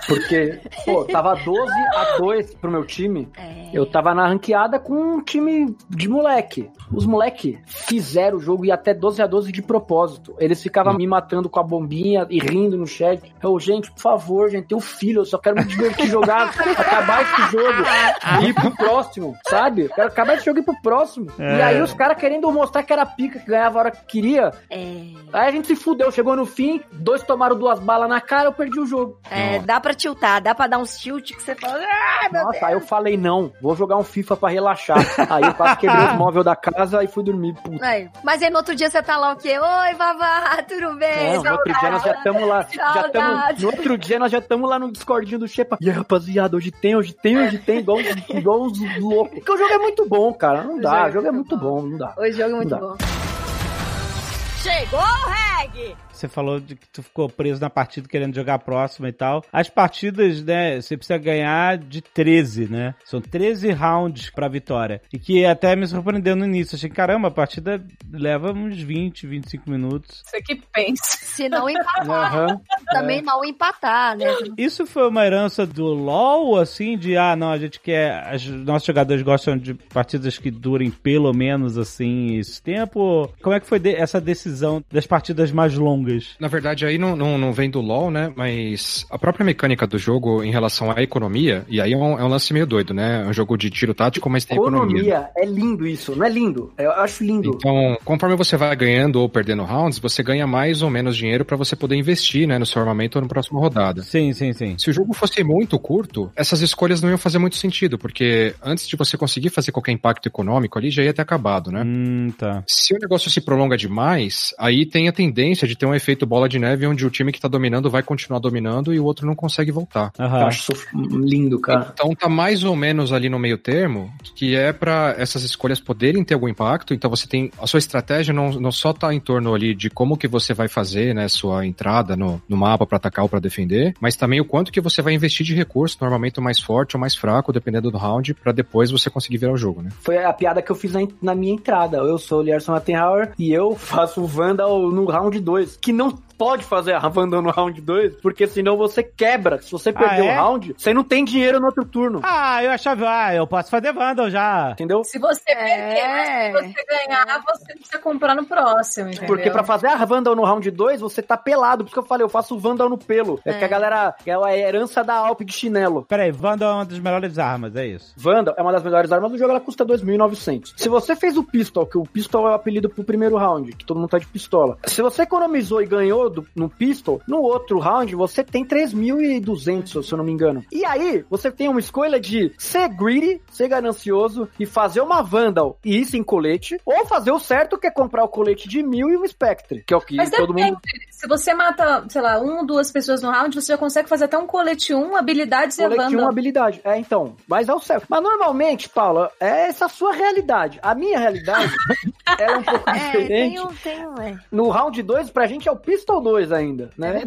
Porque, pô, tava 12 a 2 pro meu time. É. Eu tava na ranqueada com um time de moleque. Os moleque fizeram o jogo e até 12 a 12 de propósito. Eles ficavam me matando com a bombinha e rindo no chat. Eu, gente, por favor, gente, tenho filho, eu só quero me divertir jogar, acabar esse jogo e próximo, sabe? Eu quero acabar esse jogo e ir pro próximo. É. E aí os caras querendo mostrar que era pica, que ganhava a hora que queria. É, Aí a gente se fudeu, chegou no fim, dois tomaram duas balas na cara, eu perdi o jogo. é, dá pra tiltar, dá pra dar uns tilt que você fala, ah, meu Nossa, aí eu falei, não, vou jogar um FIFA pra relaxar. aí eu quase quebrei os móveis da casa e fui dormir. Puta. Aí, Mas aí no outro dia você tá lá o quê? Oi, Vavá, tudo bem? Não, no outro dia nós já estamos lá. Já tamo, no outro dia nós já estamos lá no Discordinho do Shepa. E aí, rapaziada, hoje tem, hoje tem, hoje tem, igual, igual uns loucos. Porque o jogo é muito bom, cara. Não dá, o jogo é muito bom, não dá. O jogo é muito bom. Chegou o reggae! Você falou de que tu ficou preso na partida querendo jogar a próxima e tal. As partidas, né, você precisa ganhar de 13, né? São 13 rounds pra vitória. E que até me surpreendeu no início. Achei, caramba, a partida leva uns 20, 25 minutos. Você que pensa. Se não empatar, Aham. também não empatar, né? Isso foi uma herança do LoL, assim, de, ah, não, a gente quer... Os nossos jogadores gostam de partidas que durem pelo menos, assim, esse tempo. Como é que foi de- essa decisão das partidas mais longas? Na verdade, aí não, não, não vem do LoL, né? Mas a própria mecânica do jogo em relação à economia, e aí é um, é um lance meio doido, né? É um jogo de tiro tático, mas tem economia. Economia, é lindo isso, não é lindo? Eu acho lindo. Então, conforme você vai ganhando ou perdendo rounds, você ganha mais ou menos dinheiro pra você poder investir, né, no seu armamento ou na próxima rodada. Sim, sim, sim. Se o jogo fosse muito curto, essas escolhas não iam fazer muito sentido, porque antes de você conseguir fazer qualquer impacto econômico ali, já ia ter acabado, né? Hum, tá. Se o negócio se prolonga demais, aí tem a tendência de ter um efeito bola de neve onde o time que tá dominando vai continuar dominando e o outro não consegue voltar. Eu Aham. acho isso lindo, cara. Então tá mais ou menos ali no meio termo, que é pra essas escolhas poderem ter algum impacto. Então você tem a sua estratégia não, não só tá em torno ali de como que você vai fazer, né, sua entrada no, no mapa pra atacar ou pra defender, mas também o quanto que você vai investir de recurso, no armamento mais forte ou mais fraco, dependendo do round, pra depois você conseguir virar o jogo, né? Foi a piada que eu fiz na, na minha entrada. Eu sou o Lierson Attenhauer e eu faço o Vandal no round 2. Que não pode fazer a Vandal no round 2, porque senão você quebra. Se você perder é? o round, você não tem dinheiro no outro turno. Ah, eu achava, ah, eu posso fazer Vandal já. Entendeu? Se você É. perder, se você ganhar, você precisa comprar no próximo, entendeu? Porque pra fazer a Vandal no round 2, você tá pelado. Por isso que eu falei, eu faço o Vandal no pelo. É, que a galera. É a herança da Alp de chinelo. Peraí, Vandal é uma das melhores armas, é isso. Vandal é uma das melhores armas do jogo, ela custa 2.900. Se você fez o pistol, que o pistol é o apelido pro primeiro round, que todo mundo tá de pistola. Se você economizou e ganhou do, no pistol, no outro round você tem 3.200, se eu não me engano. E aí, você tem uma escolha de ser greedy, ser ganancioso e fazer uma Vandal e isso em colete, ou fazer o certo que é comprar o colete de mil e o Spectre, que é o que Mas todo depende. mundo... Se você mata, sei lá, uma ou duas pessoas no round, você já consegue fazer até um colete 1, habilidades e a Colete Wanda. uma habilidade. É, então. Mas é o certo. Mas normalmente, Paula, é essa a sua realidade. A minha realidade, ela é um pouco É, diferente. tem um, tem um, é. No round 2, pra gente é o Pistol 2 ainda, né?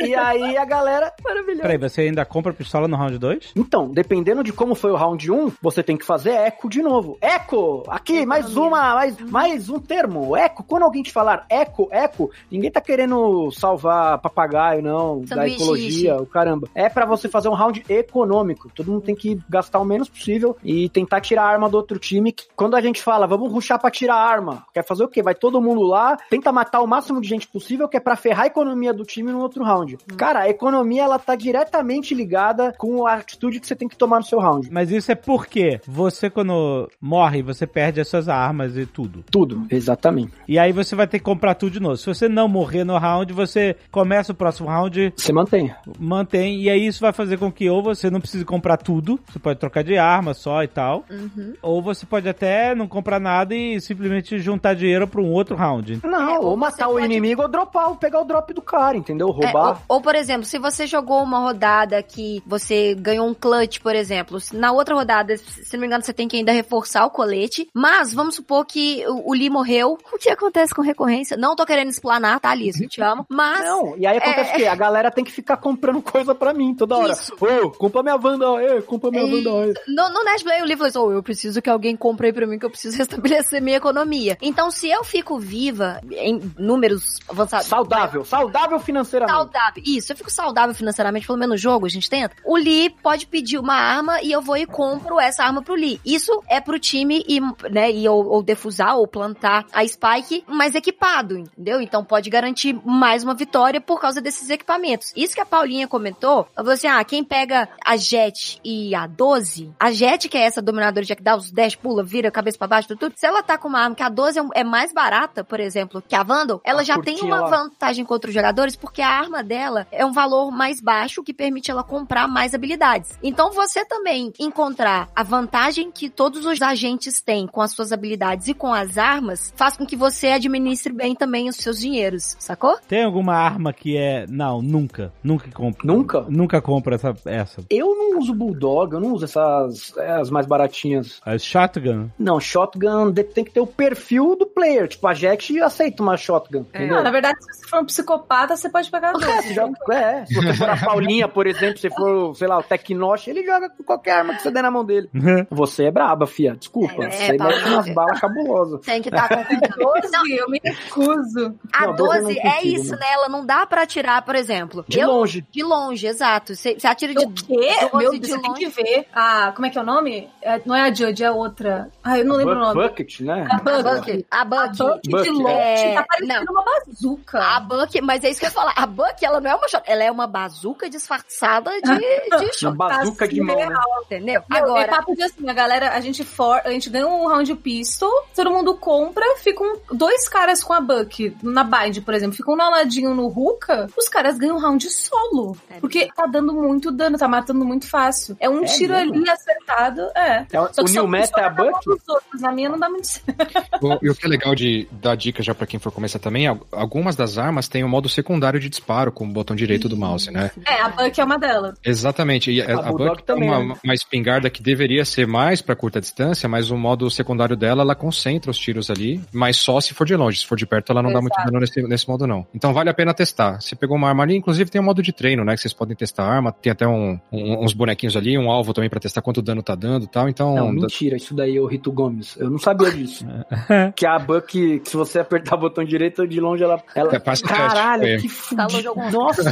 e, e aí a galera. Maravilhoso. Peraí, você ainda compra pistola no round 2? Então, dependendo de como foi o round 1, você tem que fazer eco de novo. Eco! Aqui, mais uma, mais, mais um termo. Eco. Quando alguém te falar eco, eco, ninguém tá querendo salvar papagaio, não, da Sanduíche. ecologia, o caramba. É pra você fazer um round econômico. Todo mundo tem que gastar o menos possível e tentar tirar a arma do outro time. Quando a gente fala, vamos ruxar pra tirar a arma, quer fazer o quê? Vai todo mundo lá, tenta matar o máximo de gente possível, que é pra ferrar a economia do time no outro round. Cara, a economia, ela tá diretamente ligada com a atitude que você tem que tomar no seu round. Mas isso é porque você, quando morre, você perde as suas armas e tudo. Tudo, exatamente. E aí você vai ter que comprar tudo de novo. Se você não morrer no round, você começa o próximo round, Você mantém. mantém, e aí isso vai fazer com que ou você não precise comprar tudo, você pode trocar de arma só e tal, Uhum. ou você pode até não comprar nada e simplesmente juntar dinheiro pra um outro round. Não, É, ou ou matar você o pode- inimigo ou dropar, ou pegar o drop do cara, entendeu? É, Roubar. ou, ou, por exemplo, se você jogou uma rodada que você ganhou um clutch, por exemplo, na outra rodada, se não me engano, você tem que ainda reforçar o colete, mas vamos supor que o, o Lee morreu. O que acontece com recorrência? Não tô querendo explanar, tá, Liz? Eu te amo. Mas. Não, e aí acontece É. o quê? A galera tem que ficar comprando coisa pra mim toda hora. Isso. Ô, compra minha Wanda, ô, compra minha Wanda. ô. No, no Netplay, o livro falou assim, "Oh, eu preciso que alguém compre aí pra mim, que eu preciso restabelecer minha economia. Então, se eu fico viva em números avançados... Saudável, saudável financeiramente. Saudável. Isso, eu fico saudável financeiramente, pelo menos no jogo, a gente tenta. O Lee pode pedir uma arma e eu vou e compro essa arma pro Lee. Isso é pro time e, né, e ou, ou defusar ou plantar a Spike mais equipado, entendeu? Então pode garantir mais uma vitória por causa desses equipamentos. Isso que a Paulinha comentou, ela falou assim: ah, quem pega a Jet e a 12, a Jet, que é essa dominadora de que dá os 10 pula, vira cabeça pra baixo, tudo, tudo, se ela tá com uma arma que a 12 é é mais barata, por exemplo, que a Vandal, ela A já tem uma lá. vantagem contra os jogadores porque a arma dela é um valor mais baixo que permite ela comprar mais habilidades. Então você também encontrar a vantagem que todos os agentes têm com as suas habilidades e com as armas faz com que você administre bem também os seus dinheiros, sacou? Tem alguma arma que é. Não, nunca. Nunca compra. Nunca? Nunca compra essa. essa. Eu não uso Bulldog, eu não uso essas é, as mais baratinhas. A shotgun. Não, shotgun tem que ter o perfil do player. Tipo, a Jet aceita uma shotgun, entendeu? Não, na verdade, se você for um psicopata, você pode pegar É, dois. você joga- é, se você for a Paulinha, por exemplo, se for, sei lá, o Tecnosh, ele joga com qualquer arma que você der na mão dele. Você é braba, fia. Desculpa. É, você Paulinha. mete umas balas cabulosas. Tem que estar com 12, eu me recuso. A Não, 12 eu não 12 é isso, não. né? Ela não dá pra atirar, por exemplo. De Eu- longe. De longe, exato. Você você atira de O quê? 12 Meu de você tem longe. que ver. A, como é que é o nome? É, não é a Judge, é a outra. Ah, eu não lembro o nome. Bucket, né? A A Buck. Buck. A A Buck. Buck de longe é. tá parecendo Não. uma bazuca. A Buck, mas é isso que eu ia falar. A Buck, ela não é uma shot, ela é uma bazuca disfarçada de, de Uma shot, bazuca de mão, né? entendeu? Meu, é Agora, papo de assim, a galera, a gente for, a gente ganha um round pistol, todo mundo compra, ficam dois caras com a Buck na bind, por exemplo, ficam um na ladinho no Ruka, os caras ganham um round solo. É porque tá dando muito dano, tá matando muito fácil. É um É tiro mesmo? ali acertado, é. É, o Só que New Meta é a Buck? Na minha não dá muito certo. O- e o que é legal de dar dica já pra quem for começar também, al- algumas das armas têm o modo secundário de disparo com o botão direito do mouse, né? É, a Buck é uma delas. Exatamente. E a, A Buck tem também, uma, né? uma espingarda que deveria ser mais pra curta distância, mas o modo secundário dela, ela concentra os tiros ali, mas só se for de longe. Se for de perto, ela não dá muito dano nesse, nesse modo, não. Então vale a pena testar. Você pegou uma arma ali, inclusive tem um modo de treino, né? Que vocês podem testar a arma. Tem até um- um- uns bonequinhos ali, um alvo também pra testar quanto dano tá dando e tal. Então, Não, mentira, isso daí é o Rito Gomes. Eu não sabia disso. que a Buck, se você apertar o botão direito, de longe ela. ela... É, Caralho, é. que Tá fudido. algum. Nossa,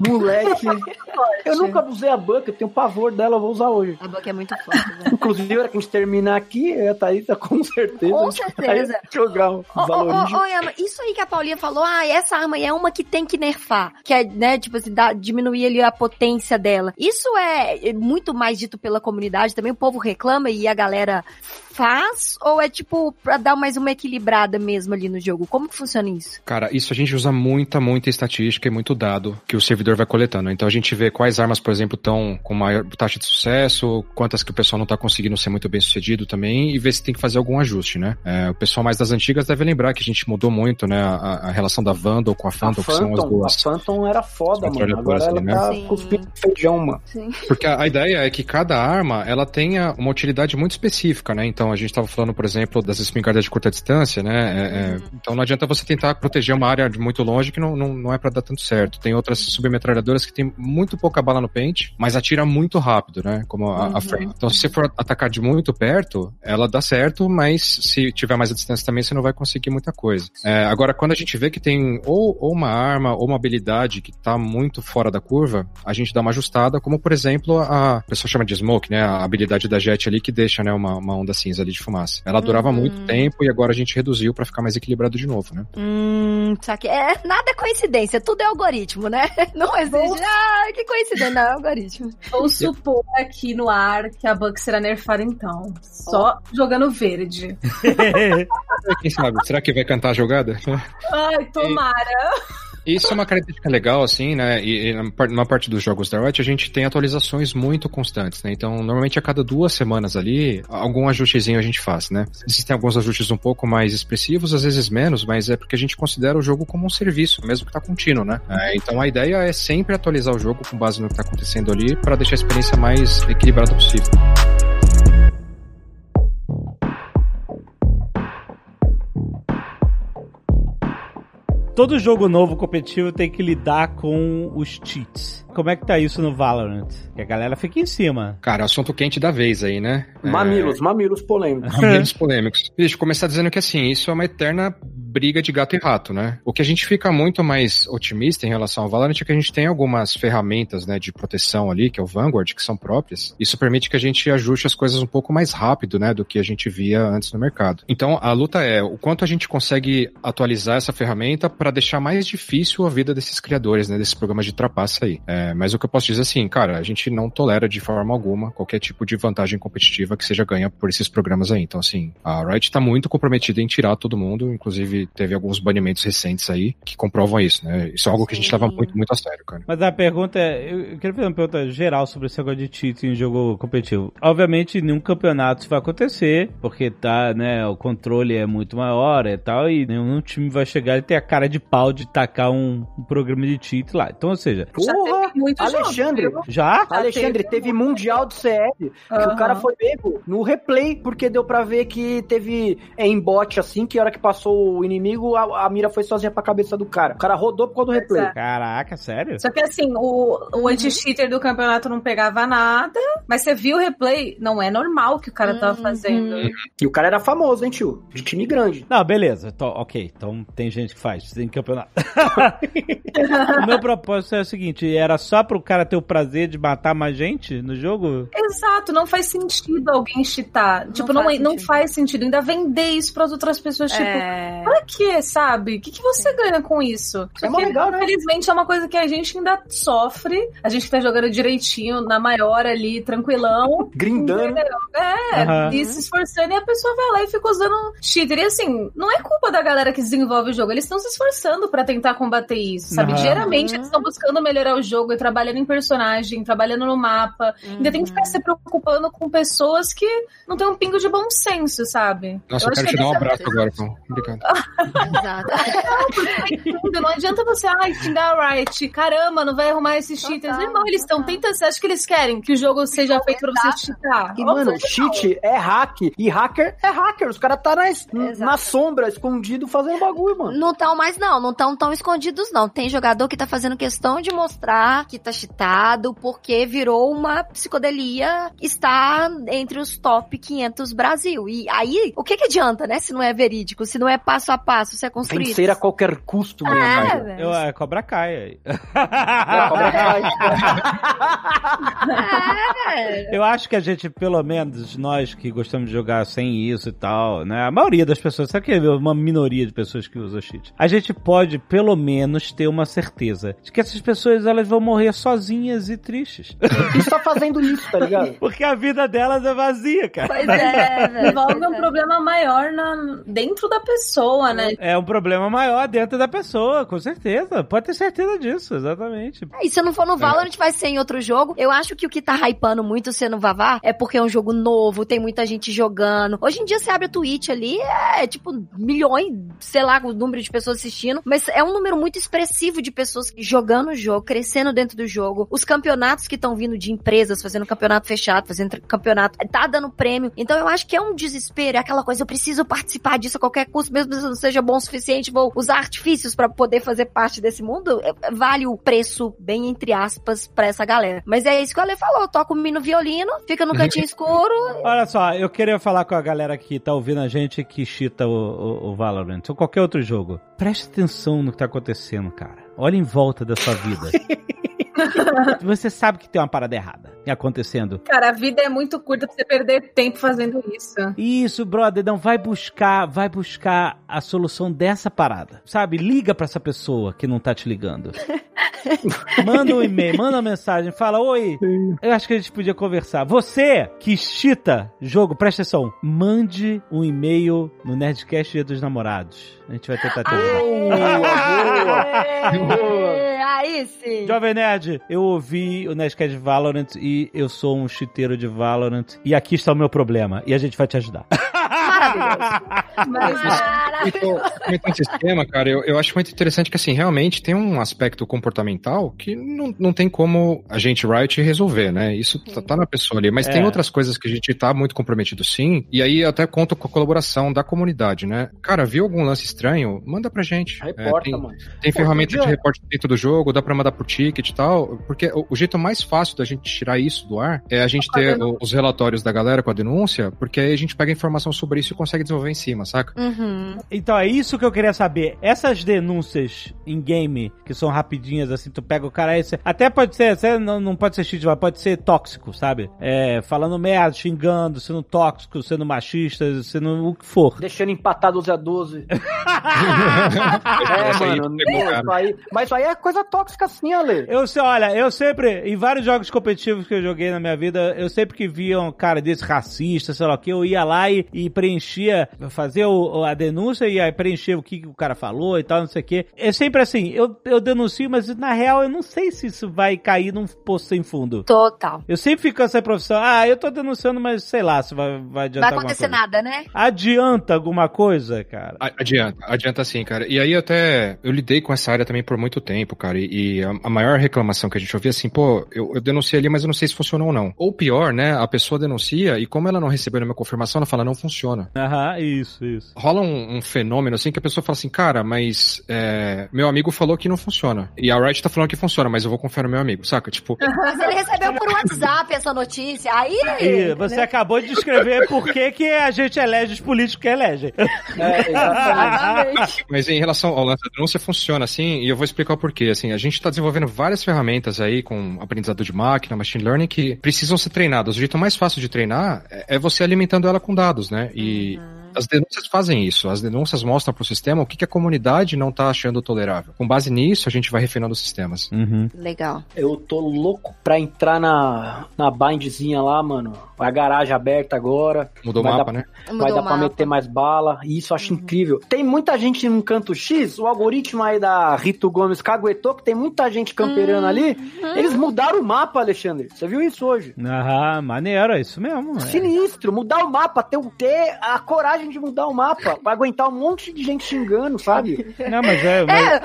moleque. Eu nunca usei a Buck, eu tenho pavor dela, eu vou usar hoje. A Buck é muito forte, velho. Inclusive, a hora que a gente terminar aqui, a Thaísa com certeza. Com certeza. jogar um ô, ô, Yama, isso aí que a Paulinha falou, ah, essa arma aí é uma que tem que nerfar. Que é, né, tipo assim, dá- diminuir ali a potência dela. Isso é é muito mais dito pela comunidade também? O povo reclama e a galera faz? Ou é tipo pra dar mais uma equilibrada mesmo ali no jogo? Como que funciona isso? Cara, isso a gente usa muita, muita estatística e muito dado que o servidor vai coletando. Então a gente vê quais armas, por exemplo, estão com maior taxa de sucesso, quantas que o pessoal não tá conseguindo ser muito bem sucedido também, e ver se tem que fazer algum ajuste, né? É, o pessoal mais das antigas deve lembrar que a gente mudou muito, né? A, a relação da Vandal com a A Phantom, que são as Phantom, a duas. Phantom era foda, mano. Agora ela ali, né? tá Sim. cuspindo feijão, mano. Sim. Porque a, a ideia é que cada arma, ela tenha uma utilidade muito específica, né? Então, a gente estava falando, por exemplo, das espingardas de curta distância, né? É, é, então, não adianta você tentar proteger uma área de muito longe que não, não, não é para dar tanto certo. Tem outras submetralhadoras que tem muito pouca bala no pente, mas atira muito rápido, né? Como a, a Frey. Então, se você for atacar de muito perto, ela dá certo, mas se tiver mais a distância também, você não vai conseguir muita coisa. É, agora, quando a gente vê que tem ou, ou uma arma ou uma habilidade que tá muito fora da curva, a gente dá uma ajustada, como por exemplo a, a pessoa chama de smoke, né? A habilidade da Jet ali que deixa, né, uma, uma onda cinza ali de fumaça. Ela durava Uhum. muito tempo e agora a gente reduziu pra ficar mais equilibrado de novo, né? Hum, saque. É, nada é coincidência, tudo é algoritmo, né? Não existe. Ah, que coincidência, não é algoritmo. Vou supor aqui no ar que a Buck será nerfada então. Só jogando verde. Quem sabe? Será que vai cantar a jogada? Ai, tomara. Isso é uma característica legal, assim, né? E, e na par- na parte dos jogos da Riot, a gente tem atualizações muito constantes, né? Então, normalmente a cada duas semanas ali, algum ajustezinho a gente faz, né? Existem alguns ajustes um pouco mais expressivos, às vezes menos, mas é porque a gente considera o jogo como um serviço, mesmo que tá contínuo, né? É, então, a ideia é sempre atualizar o jogo com base no que tá acontecendo ali, para deixar a experiência mais equilibrada possível. Todo jogo novo competitivo tem que lidar com os cheats. Como é que tá isso no Valorant? Que a galera fica em cima. Cara, assunto quente da vez aí, né? É, Mamilos, mamilos polêmicos. Menos polêmicos. Deixa eu começar dizendo que assim, isso é uma eterna briga de gato e rato, né? O que a gente fica muito mais otimista em relação ao Valorant é que a gente tem algumas ferramentas, né, de proteção ali, que é o Vanguard, que são próprias. Isso permite que a gente ajuste as coisas um pouco mais rápido, né, do que a gente via antes no mercado. Então, a luta é o quanto a gente consegue atualizar essa ferramenta para deixar mais difícil a vida desses criadores, né, desses programas de trapaça aí. É, mas o que eu posso dizer assim, cara, a gente não tolera de forma alguma qualquer tipo de vantagem competitiva que seja ganha por esses programas aí. Então, assim, a Riot tá muito comprometida em tirar todo mundo, inclusive teve alguns banimentos recentes aí que comprovam isso, né? Isso é algo que a gente leva muito, muito a sério, cara. Mas a pergunta é, eu queria fazer uma pergunta geral sobre esse negócio de cheat em jogo competitivo. Obviamente, nenhum campeonato isso vai acontecer, porque tá, né, o controle é muito maior e tal, e nenhum time vai chegar e ter a cara de pau de tacar um, um programa de cheat lá. Então, ou seja, Já Porra! teve muito Alexandre, jogo, já? Alexandre, teve Mundial do CF, que Aham. o cara foi pego no replay, porque deu pra ver que teve é, em bot assim, que a hora que passou o inimigo, a, a mira foi sozinha pra cabeça do cara. O cara rodou por causa do replay. Caraca, sério? Só que assim, o, o anti-cheater do campeonato não pegava nada, mas você viu o replay, não é normal o que o cara tava Uhum. fazendo. E o cara era famoso, hein, tio? De time grande. Não, beleza. Tô- ok, então tem gente que faz, tem campeonato. o meu propósito é o seguinte: era só pro cara ter o prazer de matar mais gente no jogo? Exato, não faz sentido alguém cheatar. Não tipo, não, faz não sentido. faz sentido. Ainda vender isso pras outras pessoas, tipo, É... pra quê, sabe? O que, que você ganha com isso? É mó legal, né? Infelizmente é uma coisa que a gente ainda sofre. A gente tá jogando direitinho, na maior ali, tranquilão. Grindando. É, Aham. e se esforçando, e a pessoa vai lá e fica usando cheater. E assim, não é culpa da galera que desenvolve o jogo, eles estão se esforçando pra tentar combater isso, sabe? Aham. Diariamente eles estão buscando melhorar o jogo e trabalhando em personagem, trabalhando no mapa. Ainda tem que ficar se preocupando com pessoas que não tem um pingo de bom senso, sabe? Nossa, eu, acho quero te que dar um dessa- abraço agora, pô. Obrigado. Exato. Não adianta você, ai, xingar a Riot, caramba, não vai arrumar esses cheaters. Total, Irmão, eles estão tentando, você acha que eles querem que o jogo seja feito pra você cheatar? E, mano, cheat é hack. E hacker é hacker. Os caras tá na, Exato. na sombra, escondido, fazendo bagulho, mano. Não estão mais, não. Não estão tão escondidos, não. Tem jogador que tá fazendo questão de mostrar que tá cheatado porque virou uma psicodelia, está entre os top 500 Brasil. E aí, o que que adianta, né? Se não é verídico, se não é passo a passo, você é Tem construído. que ser a qualquer custo, meu É, amigo. velho. Eu, é Cobra Kai aí. É, Cobra Kai. É. Eu acho que a gente, pelo menos nós que gostamos de jogar sem isso e tal, né? A maioria das pessoas, sabe que é uma minoria de pessoas que usam cheat? A gente pode, pelo menos, ter uma certeza de que essas pessoas elas vão morrer sozinhas e tristes. E só fazendo isso, tá ligado? Porque a vida delas é vazia, cara. Pois é, velho. Envolve um é. problema maior na, dentro da pessoa, né? É um problema maior dentro da pessoa, com certeza. Pode ter certeza disso, exatamente. E se não for no Valorant, vai ser em outro jogo. Eu acho que o que tá hypando muito sendo Vavá é porque é um jogo novo, tem muita gente jogando. Hoje em dia você abre a Twitch ali, é tipo milhões, sei lá, o número de pessoas assistindo, mas é um número muito expressivo de pessoas jogando o jogo, crescendo dentro do jogo. Os campeonatos que estão vindo de empresas, fazendo campeonato fechado, fazendo campeonato, tá dando prêmio. Então eu acho que é um desespero, é aquela coisa, eu preciso participar disso a qualquer custo, mesmo se não seja bom o suficiente, vou usar artifícios pra poder fazer parte desse mundo. É, Vale o preço, bem entre aspas, pra essa galera. Mas é isso que o Ale falou, toca o menino violino, fica no cantinho escuro. Olha só, eu queria falar com a galera que tá ouvindo a gente que chita o, o, o Valorant ou qualquer outro jogo. Preste atenção no que tá acontecendo, cara. Olha em volta da sua vida. Você sabe que tem uma parada errada acontecendo. Cara, a vida é muito curta pra você perder tempo fazendo isso. Isso, brother, não vai buscar, vai buscar a solução dessa parada. Sabe? Liga pra essa pessoa que não tá te ligando. manda um e-mail, manda uma mensagem, fala: "Oi, eu acho que a gente podia conversar. Você que chita jogo, presta atenção, mande um e-mail no Nerdcast Dia dos Namorados. A gente vai tentar te ajudar. Boa, boa. Aí sim. Jovem Nerd, eu ouvi o Nerdcast Valorant e eu sou um chiteiro de Valorant e aqui está o meu problema e a gente vai te ajudar. Maravilhoso. Mas Maravilhoso. Tema, cara, eu, eu acho muito interessante que, assim, realmente tem um aspecto comportamental que não, não tem como a gente, Riot, resolver, né? Isso tá, tá na pessoa ali. Mas É. tem outras coisas que a gente tá muito comprometido, sim. E aí eu até conto com a colaboração da comunidade, né? Cara, viu algum lance estranho? Manda pra gente. É, Reporta, tem, mano. tem Pô, ferramenta de reporte dentro do jogo, dá pra mandar por ticket e tal. Porque o, o jeito mais fácil da gente tirar isso do ar é a gente ter os relatórios da galera com a denúncia, porque aí a gente pega informação sobre isso e consegue desenvolver em cima, saca? Uhum. Então é isso que eu queria saber. Essas denúncias em game, que são rapidinhas, assim, tu pega o cara aí, você- até pode ser, você não, não pode ser cheat, mas pode ser tóxico, sabe? É, falando merda, xingando, sendo tóxico, sendo machista, sendo o que for. Deixando empatar 12 a 12. É, mano. isso aí- mas isso aí é coisa tóxica assim, Ale. Eu sei, olha, eu sempre, em vários jogos competitivos que eu joguei na minha vida, eu sempre que via um cara desse racista, sei lá o que, eu ia lá e, e preenchia, fazia o- a denúncia e aí preenchia o que, o cara falou e tal, não sei o que. É sempre assim, eu, eu denuncio, mas na real eu não sei se isso vai cair num poço sem fundo. Total. Eu sempre fico com essa profissão, ah, eu tô denunciando, mas sei lá se vai, vai Vai adiantar alguma acontecer coisa. nada, né? Adianta alguma coisa, cara? Adianta, adianta sim, cara. E aí até eu lidei com essa área também por muito tempo, cara. E, e a, a maior reclamação que a gente ouvia assim, pô, eu, eu denunciei ali, mas eu não sei se funcionou ou não. Ou pior, né? A pessoa denuncia e como ela não recebeu nenhuma confirmação, ela fala, não funciona. Aham, isso, isso. Rola um, um fenômeno assim que a pessoa fala assim, cara, mas é, meu amigo falou que não funciona. E a Riot tá falando que funciona, mas eu vou confiar no meu amigo, saca? Tipo, Mas ele recebeu por WhatsApp essa notícia. Aí. E você acabou de descrever por que, que a gente elege os políticos que elegem. É, exatamente. Mas em relação ao lance da denúncia, funciona assim, e eu vou explicar o porquê. Assim, a gente está desenvolvendo várias ferramentas aí com aprendizado de máquina, machine learning, que precisam ser treinadas. O jeito mais fácil de treinar é é você alimentando ela com dados, né? E as denúncias fazem isso. As denúncias mostram para o sistema o que, que a comunidade não está achando tolerável. Com base nisso, a gente vai refinando os sistemas. Uhum. Legal. Eu tô louco pra entrar na, na bindzinha lá, mano. A garagem aberta agora. Mudou o Vai mapa, dar- né? vai Mudou dar pra mapa. meter mais bala. E isso eu acho incrível. Tem muita gente num canto X, o algoritmo aí da Rito Gomes caguetou, que tem muita gente camperando ali. Eles mudaram o mapa, Alexandre. Você viu isso hoje? Aham, maneiro, é isso mesmo. é. Sinistro, mudar o mapa, ter, ter a coragem de mudar o mapa, pra aguentar um monte de gente xingando, sabe? Não, mas é. mas-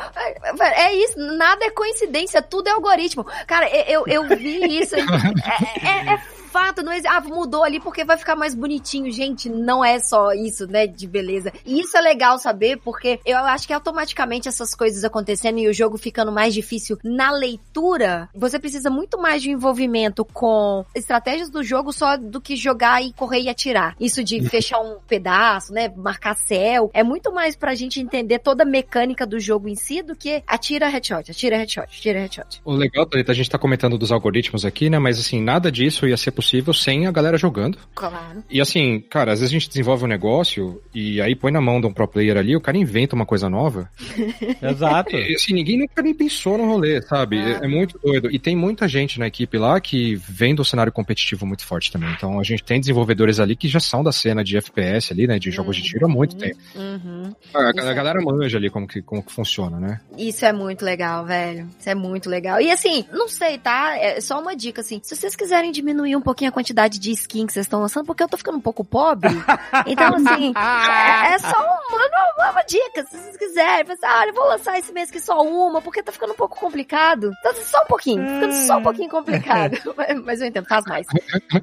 É, é isso, nada é coincidência, tudo é algoritmo. Cara, eu, eu, eu vi isso. É, é- é fato, não é, ah, mudou ali porque vai ficar mais bonitinho. Gente, não é só isso, né, de beleza. E isso é legal saber porque eu acho que automaticamente essas coisas acontecendo e o jogo ficando mais difícil na leitura, você precisa muito mais de envolvimento com estratégias do jogo só do que jogar e correr e atirar. Isso de fechar um pedaço, né, marcar céu, é muito mais pra gente entender toda a mecânica do jogo em si do que atira headshot, atira headshot, atira headshot. O legal, Thalita, a gente tá comentando dos algoritmos aqui, né, mas assim, nada disso ia ser possível sem a galera jogando. Claro. E assim, cara, às vezes a gente desenvolve um negócio e aí põe na mão de um pro player ali, o cara inventa uma coisa nova. Exato. E, assim, ninguém nunca nem pensou no rolê, sabe? É. é muito doido. E tem muita gente na equipe lá que vem do cenário competitivo muito forte também. Então a gente tem desenvolvedores ali que já são da cena de FPS ali, né? De jogos de tiro há muito Uhum, tempo. Uhum. A, a é- galera manja ali como que, como que funciona, né? Isso é muito legal, velho. Isso é muito legal. E assim, não sei, tá? É só uma dica, assim. Se vocês quiserem diminuir um pouquinho a quantidade de skin que vocês estão lançando, porque eu tô ficando um pouco pobre. Então, assim, é, é só uma, uma, uma dica. Se vocês quiserem, Fala assim, ah, eu vou lançar esse mês aqui só uma, porque tá ficando um pouco complicado. Então, só um pouquinho. Tá ficando só um pouquinho complicado. Mas- Mas eu entendo, faz mais.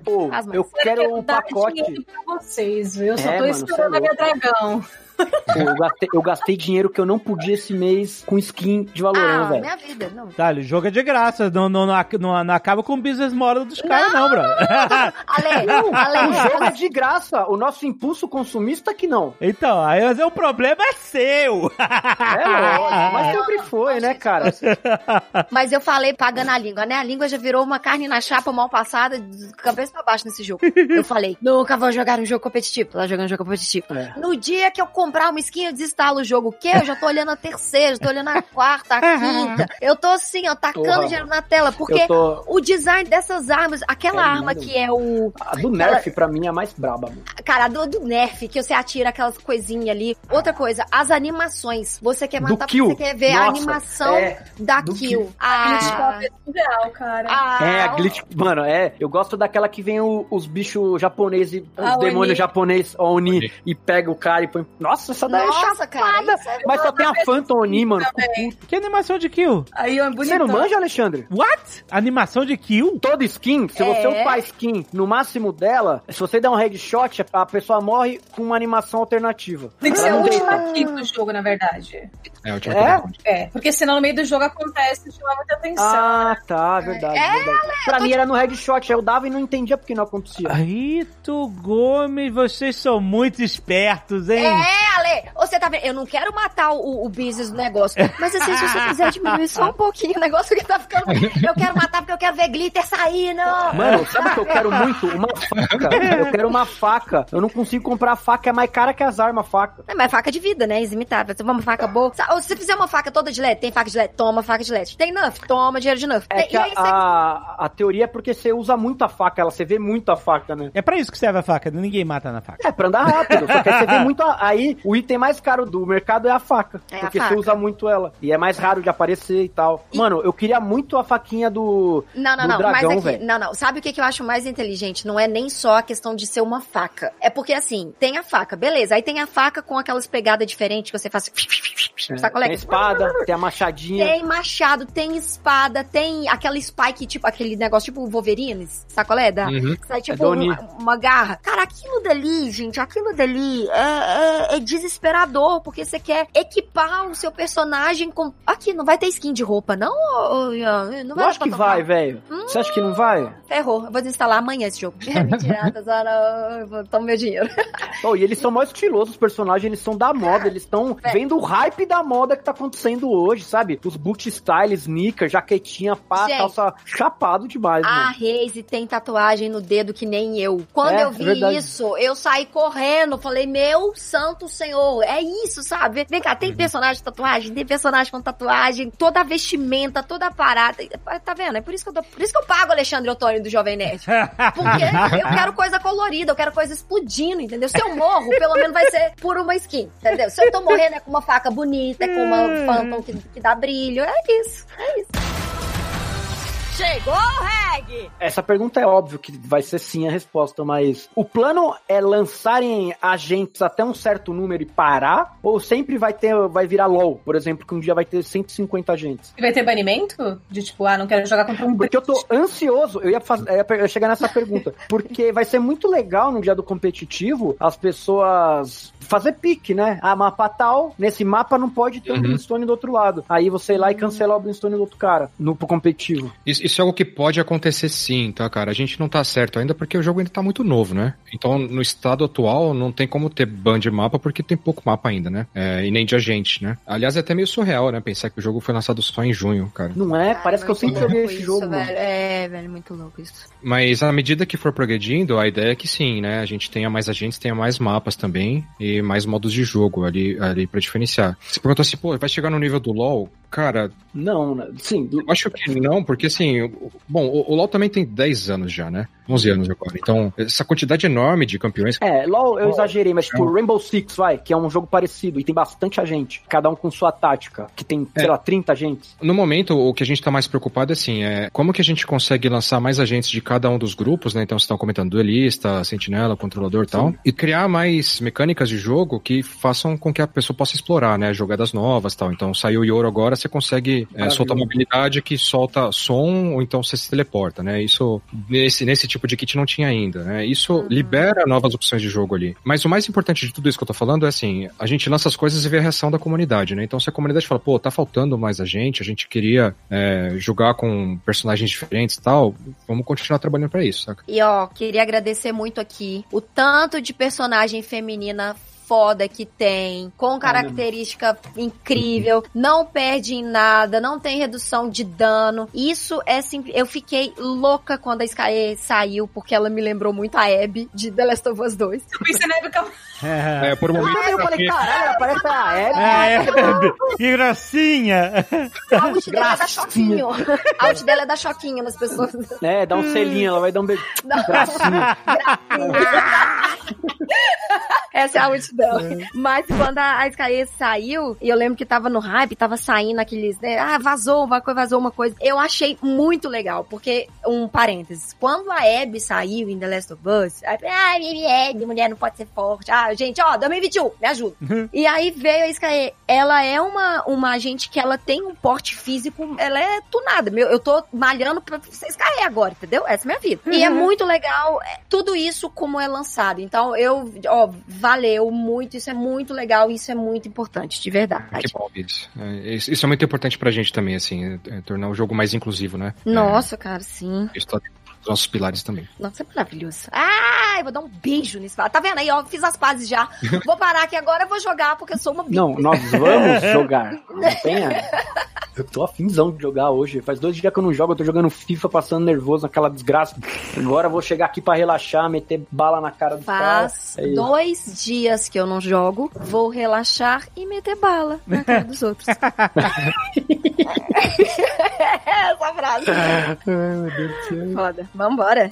Pô, Faz mais. eu quero um pacote. pra vocês, viu? Eu só É, tô mano, esperando é a minha dragão. Pô, eu, gastei, eu gastei dinheiro que eu não podia esse mês com skin de Valorant, Ah, velho. minha vida, não. Tá, o jogo é de graça. Não, não, não, não- não acaba com o business model dos caras, não, bro. Ale, O Ale, jogo é de graça. O nosso impulso consumista que não. então, aí mas o problema é seu. É lógico. Mas sempre foi, né, cara? Mas eu falei pagando a língua, né? A língua já virou uma carne na chapa mal passada, de cabeça pra baixo nesse jogo. Eu falei, nunca vou jogar um jogo competitivo. Tá jogando jogo competitivo. É. No dia que eu comprar uma skin, eu desinstalo o jogo. O quê? Eu já tô olhando a terceira, já tô olhando a quarta, a quinta. Eu tô assim, ó, tacando dinheiro na tela, porque tô. o design dessas armas, aquela É arma lindo. que é o. A do Nerf, pra mim, é a mais braba, mano. Cara, do, do Nerf, que você atira aquelas coisinhas ali. Outra coisa, as animações. Você quer matar você quer ver a Nossa, animação é, da do kill. kill. Ah, Glitch é cara. ah, É, a glitch. Mano, é. Eu gosto daquela que vem o- os bichos japoneses, os demônios japoneses, Oni, Oni. e pega o cara e põe. Nossa, essa daí é Nossa, cara, chapada. isso é Mas só tem a Phantom Oni, mano. que animação de kill? Aí é Você não manja, Alexandre? What? Animação de kill? Toda skin, se você É. upar a skin no máximo dela, se você der um headshot, a pessoa morre com uma animação alternativa. Tem que ser a última kill do jogo, na verdade. É, o último É? É, porque senão no meio do jogo acontece chama muita atenção. Ah, tá, verdade. É, verdade. Pra mim era no headshot, aí eu dava e não entendia porque não acontecia. Rito Gomes, vocês são muito espertos, hein? É, Ale, você vendo? Eu não quero matar o, o business do negócio. Mas assim, se você quiser diminuir só um pouquinho o negócio que tá ficando. Eu quero matar porque eu quero ver glitter saindo. Mano, sabe o que eu quero muito? Uma faca. Eu quero uma faca. Eu não consigo comprar a faca, é mais cara que as armas, faca. É, mas faca de vida, né? Eximitável. Se uma faca boa. Ou se você fizer uma faca toda de LED, tem faca de LED, toma faca de LED. Tem Nuff, toma dinheiro de Nuff. É Tem- que e a, você. a, a teoria é porque você usa muito a faca, ela, você vê muito a faca, né? É pra isso que serve a faca, ninguém mata na faca. É, pra andar rápido. Só que aí você vê muito. a- aí o item mais caro do mercado é a faca. É a porque faca. você usa muito ela. E é mais raro de aparecer e tal. Mano, eu queria muito a faquinha do. Não, não, do não. dragão, mas aqui, velho. não, não. Sabe o que, que eu acho mais inteligente? Não é nem só a questão de ser uma faca. É porque assim, tem a faca, beleza. Aí tem a faca com aquelas pegadas diferentes que você faz. É, Sabe qual é? Tem a espada, tem a machadinha. Tem machado, tem espada, tem aquela spike, tipo, aquele negócio tipo Wolverine, sabe qual é? Da, Uhum. Sai tipo Doni. uma, uma garra. Cara, aquilo dali, gente, aquilo dali é, é- é desesperador, porque você quer equipar o seu personagem com. Aqui, não vai ter skin de roupa, não? ô, Ian? Não vai Lógico que pra vai, velho. Você acha que não vai? Ferrou. Eu vou desinstalar amanhã esse jogo. É mentira, vou- Toma meu dinheiro. Oh, e eles são mais estilosos, os personagens, eles são da moda, eles estão É. vendo o hype da moda que tá acontecendo hoje, sabe? Os boot style, sneaker, jaquetinha, pá, Gente. calça chapado demais, A mano. Reise tem tatuagem no dedo que nem eu. Quando É, eu é vi verdade. isso, eu saí correndo. Falei, meu santo senhor, é isso, sabe? Vem cá, Uhum. tem personagem com tatuagem, tem personagem com tatuagem, toda a vestimenta, toda a parada. Tá vendo? É por isso que eu, dou- por isso que eu pago o Alexandre Ottoni do Jovem Nerd. Porque eu quero coisa colorida, eu quero coisa explodindo, entendeu? Se eu morro, pelo menos vai ser por uma skin, entendeu? Se eu tô morrendo é com uma faca bonita, é com uma Phantom que, que dá brilho. É isso, é isso. Chegou o reggae! Essa pergunta é óbvio que vai ser sim a resposta, mas o plano é lançarem agentes até um certo número e parar? Ou sempre vai ter, vai virar LOL, por exemplo, que um dia vai ter 150 agentes? E vai ter banimento? De tipo, ah, não quero jogar contra um Porque eu tô ansioso, eu ia, fazer, eu ia chegar nessa pergunta, porque vai ser muito legal no dia do competitivo as pessoas fazer pique, né? Ah, mapa tal, nesse mapa não pode ter um Uhum. Brimstone do outro lado. Aí você ir lá e cancelar o Brimstone do outro cara, no pro competitivo. Isso, isso é algo que pode acontecer sim, tá, cara? A gente não tá certo ainda porque o jogo ainda tá muito novo, né? Então, no estado atual, não tem como ter ban de mapa porque tem pouco mapa ainda, né? É, e nem de agente, né? Aliás, é até meio surreal, né? Pensar que o jogo foi lançado só em junho, cara. Não é? Ai, Parece que eu sempre louco joguei esse jogo, velho. É, velho, muito louco isso. Mas à medida que for progredindo, a ideia é que sim, né? A gente tenha mais agentes, tenha mais mapas também e mais modos de jogo ali, ali pra diferenciar. Você perguntou assim, pô, vai chegar no nível do LoL? Cara, Não, né? sim. eu acho que não, porque assim, bom, o, o LoL também tem 10 anos já, né? 11 anos agora. Então, essa quantidade enorme de campeões. É, LOL eu exagerei, mas tipo, Rainbow Six, vai, que é um jogo parecido e tem bastante agente, cada um com sua tática, que tem, sei É. lá, 30 agentes. No momento, o que a gente tá mais preocupado é assim, é como que a gente consegue lançar mais agentes de cada um dos grupos, né? Então, vocês estão comentando duelista, sentinela, controlador e tal. E criar mais mecânicas de jogo que façam com que a pessoa possa explorar, né? Jogadas novas e tal. Então, saiu o Yoro agora, você consegue é, soltar uma habilidade que solta som ou então você se teleporta, né? Isso, nesse, nesse tipo de kit não tinha ainda, né? Isso libera novas opções de jogo ali. Mas o mais importante de tudo isso que eu tô falando é assim, a gente lança as coisas e vê a reação da comunidade, né? Então se a comunidade fala, pô, tá faltando mais a gente, a gente queria é, jogar com personagens diferentes e tal, vamos continuar trabalhando pra isso, saca? E ó, queria agradecer muito aqui o tanto de personagem feminina foda que tem, com característica incrível, não perde em nada, não tem redução de dano. Isso é simples. Eu fiquei louca quando a Sky saiu, porque ela me lembrou muito a Abby de The Last of Us 2. Eu pensei na época. É, por um momento. Ah, eu falei, caralho, ela parece a Abby. É, é, que gracinha! A ult dela é da choquinho. A ult dela é da choquinho nas pessoas. É, dá um selinho, ela vai dar um beijo. Gracinha. Essa é a ult dela. Mas quando a, Sky saiu, e eu lembro que tava no hype, tava saindo aqueles, né? Ah, vazou, uma coisa, vazou uma coisa. Eu achei muito legal, porque, um parênteses, quando a Abby saiu em The Last of Us, aí, ah, Abby, mulher não pode ser forte. Ah, gente, ó, 2021, me ajuda. e aí veio a Sky. Ela é uma, uma agente que ela tem um porte físico, ela é tunada. Meu, eu tô malhando pra ser Sky agora, entendeu? Essa é a minha vida. E é muito legal é, tudo isso como é lançado. Então, eu, ó, valeu muito, isso é muito legal, isso é muito importante, de verdade. Que bom isso. É, isso isso é muito importante pra gente também, assim, é, é tornar o jogo mais inclusivo, né? Nossa, cara, sim. É, isso tá dentro dos nossos pilares também. Nossa, é maravilhoso. Ah, vou dar um beijo nesse Tá vendo aí, ó? Fiz as pazes já. Vou parar aqui agora, vou jogar, porque eu sou uma Não, nós vamos jogar. Não tenha. Eu tô afinzão de jogar hoje. Faz dois dias que eu não jogo, eu tô jogando FIFA, passando nervoso naquela desgraça. Agora eu vou chegar aqui pra relaxar, meter bala na cara do cara. Faz É isso. dois dias que eu não jogo, vou relaxar e meter bala na cara dos outros. Essa frase. Ai, meu Deus do céu. Foda. Vambora.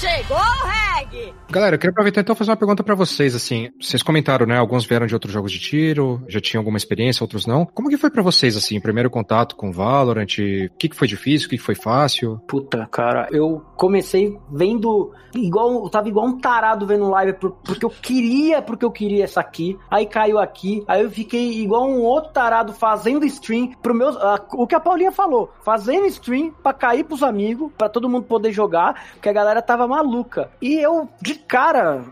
Chegou o reggae! Galera, eu queria aproveitar então e fazer uma pergunta pra vocês, assim. Vocês comentaram, né? Alguns vieram de outros jogos de tiro, já tinham alguma experiência, outros não. Como que foi pra vocês, assim, primeiro contato com Valorant? O que, que foi difícil, o que, que foi fácil? Puta, cara, eu comecei vendo igual, eu tava igual um tarado vendo live por- porque eu queria, porque eu queria essa aqui. Aí caiu aqui, aí eu fiquei igual um outro tarado fazendo stream pro meu, ah, o que a Paulinha falou, fazendo stream pra cair pros amigos, pra todo mundo poder jogar, porque a galera tava maluca. E eu de cara,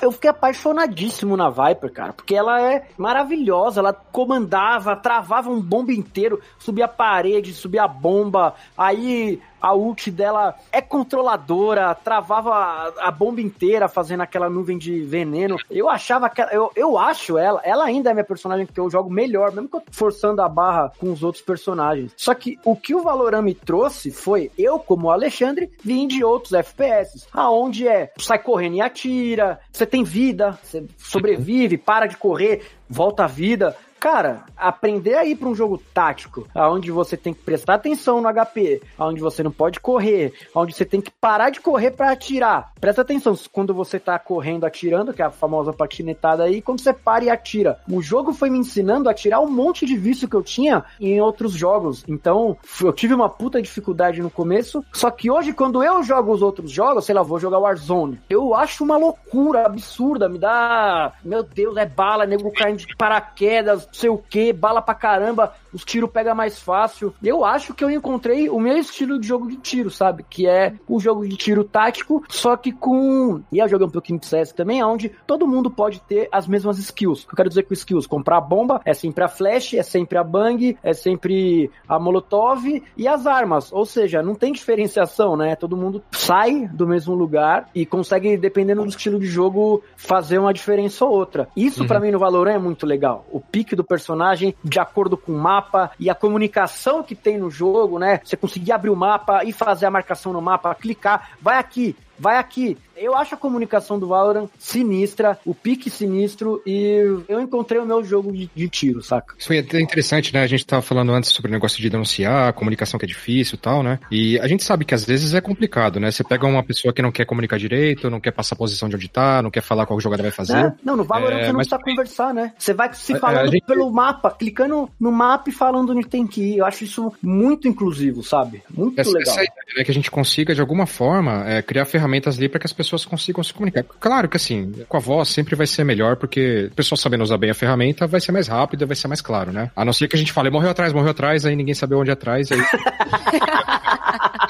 eu fiquei apaixonadíssimo na Viper, cara, porque ela é maravilhosa, ela comandava, travava um bomba inteiro, subia a parede, subia a bomba, aí a ult dela é controladora, travava a, bomba inteira fazendo aquela nuvem de veneno. Eu achava que eu, eu acho ela, ela ainda é minha personagem que eu jogo melhor, mesmo que eu forçando a barra com os outros personagens. Só que o que o Valorant me trouxe foi eu, como Alexandre, vim de outros FPS, aonde é sai correndo e atira, você tem vida, você sobrevive, para de correr, volta à vida. Cara, aprender a ir pra um jogo tático, onde você tem que prestar atenção no HP, onde você não pode correr, onde você tem que parar de correr para atirar. Presta atenção quando você tá correndo atirando, que é a famosa patinetada aí, quando você para e atira. O jogo foi me ensinando a tirar um monte de vício que eu tinha em outros jogos. Então, eu tive uma puta dificuldade no começo, só que hoje quando eu jogo os outros jogos, sei lá, vou jogar Warzone, eu acho uma loucura absurda, me dá, meu Deus, é bala, nego caindo de paraquedas, sei o que, bala pra caramba, os tiros pega mais fácil. Eu acho que eu encontrei o meu estilo de jogo de tiro, sabe? Que é o jogo de tiro tático, só que com. E eu joguei um pouquinho de CS também, onde todo mundo pode ter as mesmas skills. O que eu quero dizer com skills? Comprar bomba é sempre a flash, é sempre a bang, é sempre a molotov e as armas. Ou seja, não tem diferenciação, né? Todo mundo sai do mesmo lugar e consegue, dependendo do estilo de jogo, fazer uma diferença ou outra. Isso uhum. para mim no Valorant é muito legal. O pique do personagem de acordo com o mapa e a comunicação que tem no jogo, né? Você conseguir abrir o mapa e fazer a marcação no mapa, clicar, vai aqui, vai aqui. Eu acho a comunicação do Valorant sinistra, o pique sinistro e eu encontrei o meu jogo de, de tiro, saca? Isso foi até interessante, né? A gente tava falando antes sobre o negócio de denunciar, a comunicação que é difícil e tal, né? E a gente sabe que às vezes é complicado, né? Você pega uma pessoa que não quer comunicar direito, não quer passar a posição de onde tá, não quer falar qual jogada vai fazer. É. Não, no Valorant é, você não precisa também... conversar, né? Você vai se falando gente... pelo mapa, clicando no mapa e falando onde tem que ir. Eu acho isso muito inclusivo, sabe? Muito essa, legal. Essa ideia, né? Que a gente consiga, de alguma forma, é, criar ferramentas ali para que as pessoas consigam se comunicar. Claro que assim, com a voz sempre vai ser melhor, porque o pessoal sabendo usar bem a ferramenta vai ser mais rápido, vai ser mais claro, né? A não ser que a gente fale, morreu atrás, morreu atrás, aí ninguém sabe onde é atrás, aí...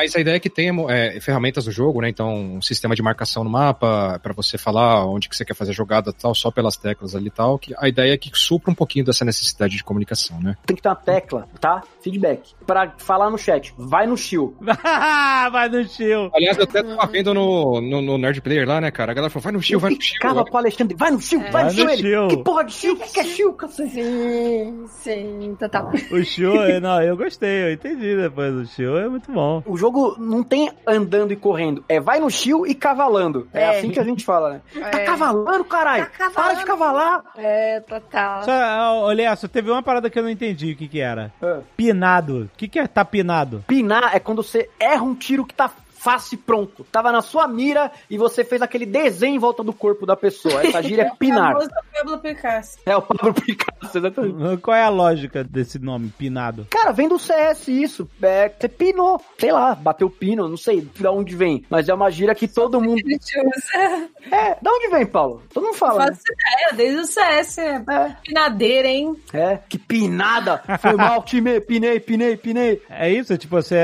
Mas a ideia é que tenha é, ferramentas no jogo, né? Então, um sistema de marcação no mapa, para você falar onde que você quer fazer a jogada tal, só pelas teclas ali e tal. Que a ideia é que supra um pouquinho dessa necessidade de comunicação, né? Tem que ter uma tecla, tá? Feedback. Para falar no chat, vai no shield. vai no shield. Aliás, eu até tava vendo no, no, no, Nerd Player lá, né, cara? A galera falou, vai no shield, vai no shield. Ficava pro Alexandre, vai no shield, é. vai, no shield. Que porra de? O que, que é cacete? Sim, sim, total. O shield, não, eu gostei, eu entendi depois. O shield é muito bom. O jogo não tem andando e correndo. É vai no chill e cavalando. É, é assim que a gente fala, né? É. Tá cavalando, caralho! Tá cavalando. Para de cavalar! É, total. Só, olha, só teve uma parada que eu não entendi o que que era. É. Pinado. O que que é tá pinado? Pinar é quando você erra um tiro que tá face pronto. Tava na sua mira e você fez aquele desenho em volta do corpo da pessoa. Essa gíria é pinar. É o Pablo Picasso. É o Pablo Picasso, exatamente. Qual é a lógica desse nome, pinado? Cara, vem do CS isso. É, você pinou, sei lá, bateu pino, não sei de onde vem. Mas é uma gíria que todo mundo. É, de onde vem, Paulo? Todo mundo fala. Faço né? ideia, desde o CS. É. Pinadeira, hein? É, que pinada. Foi mal, time, pinei, pinei, pinei. É isso? Tipo, você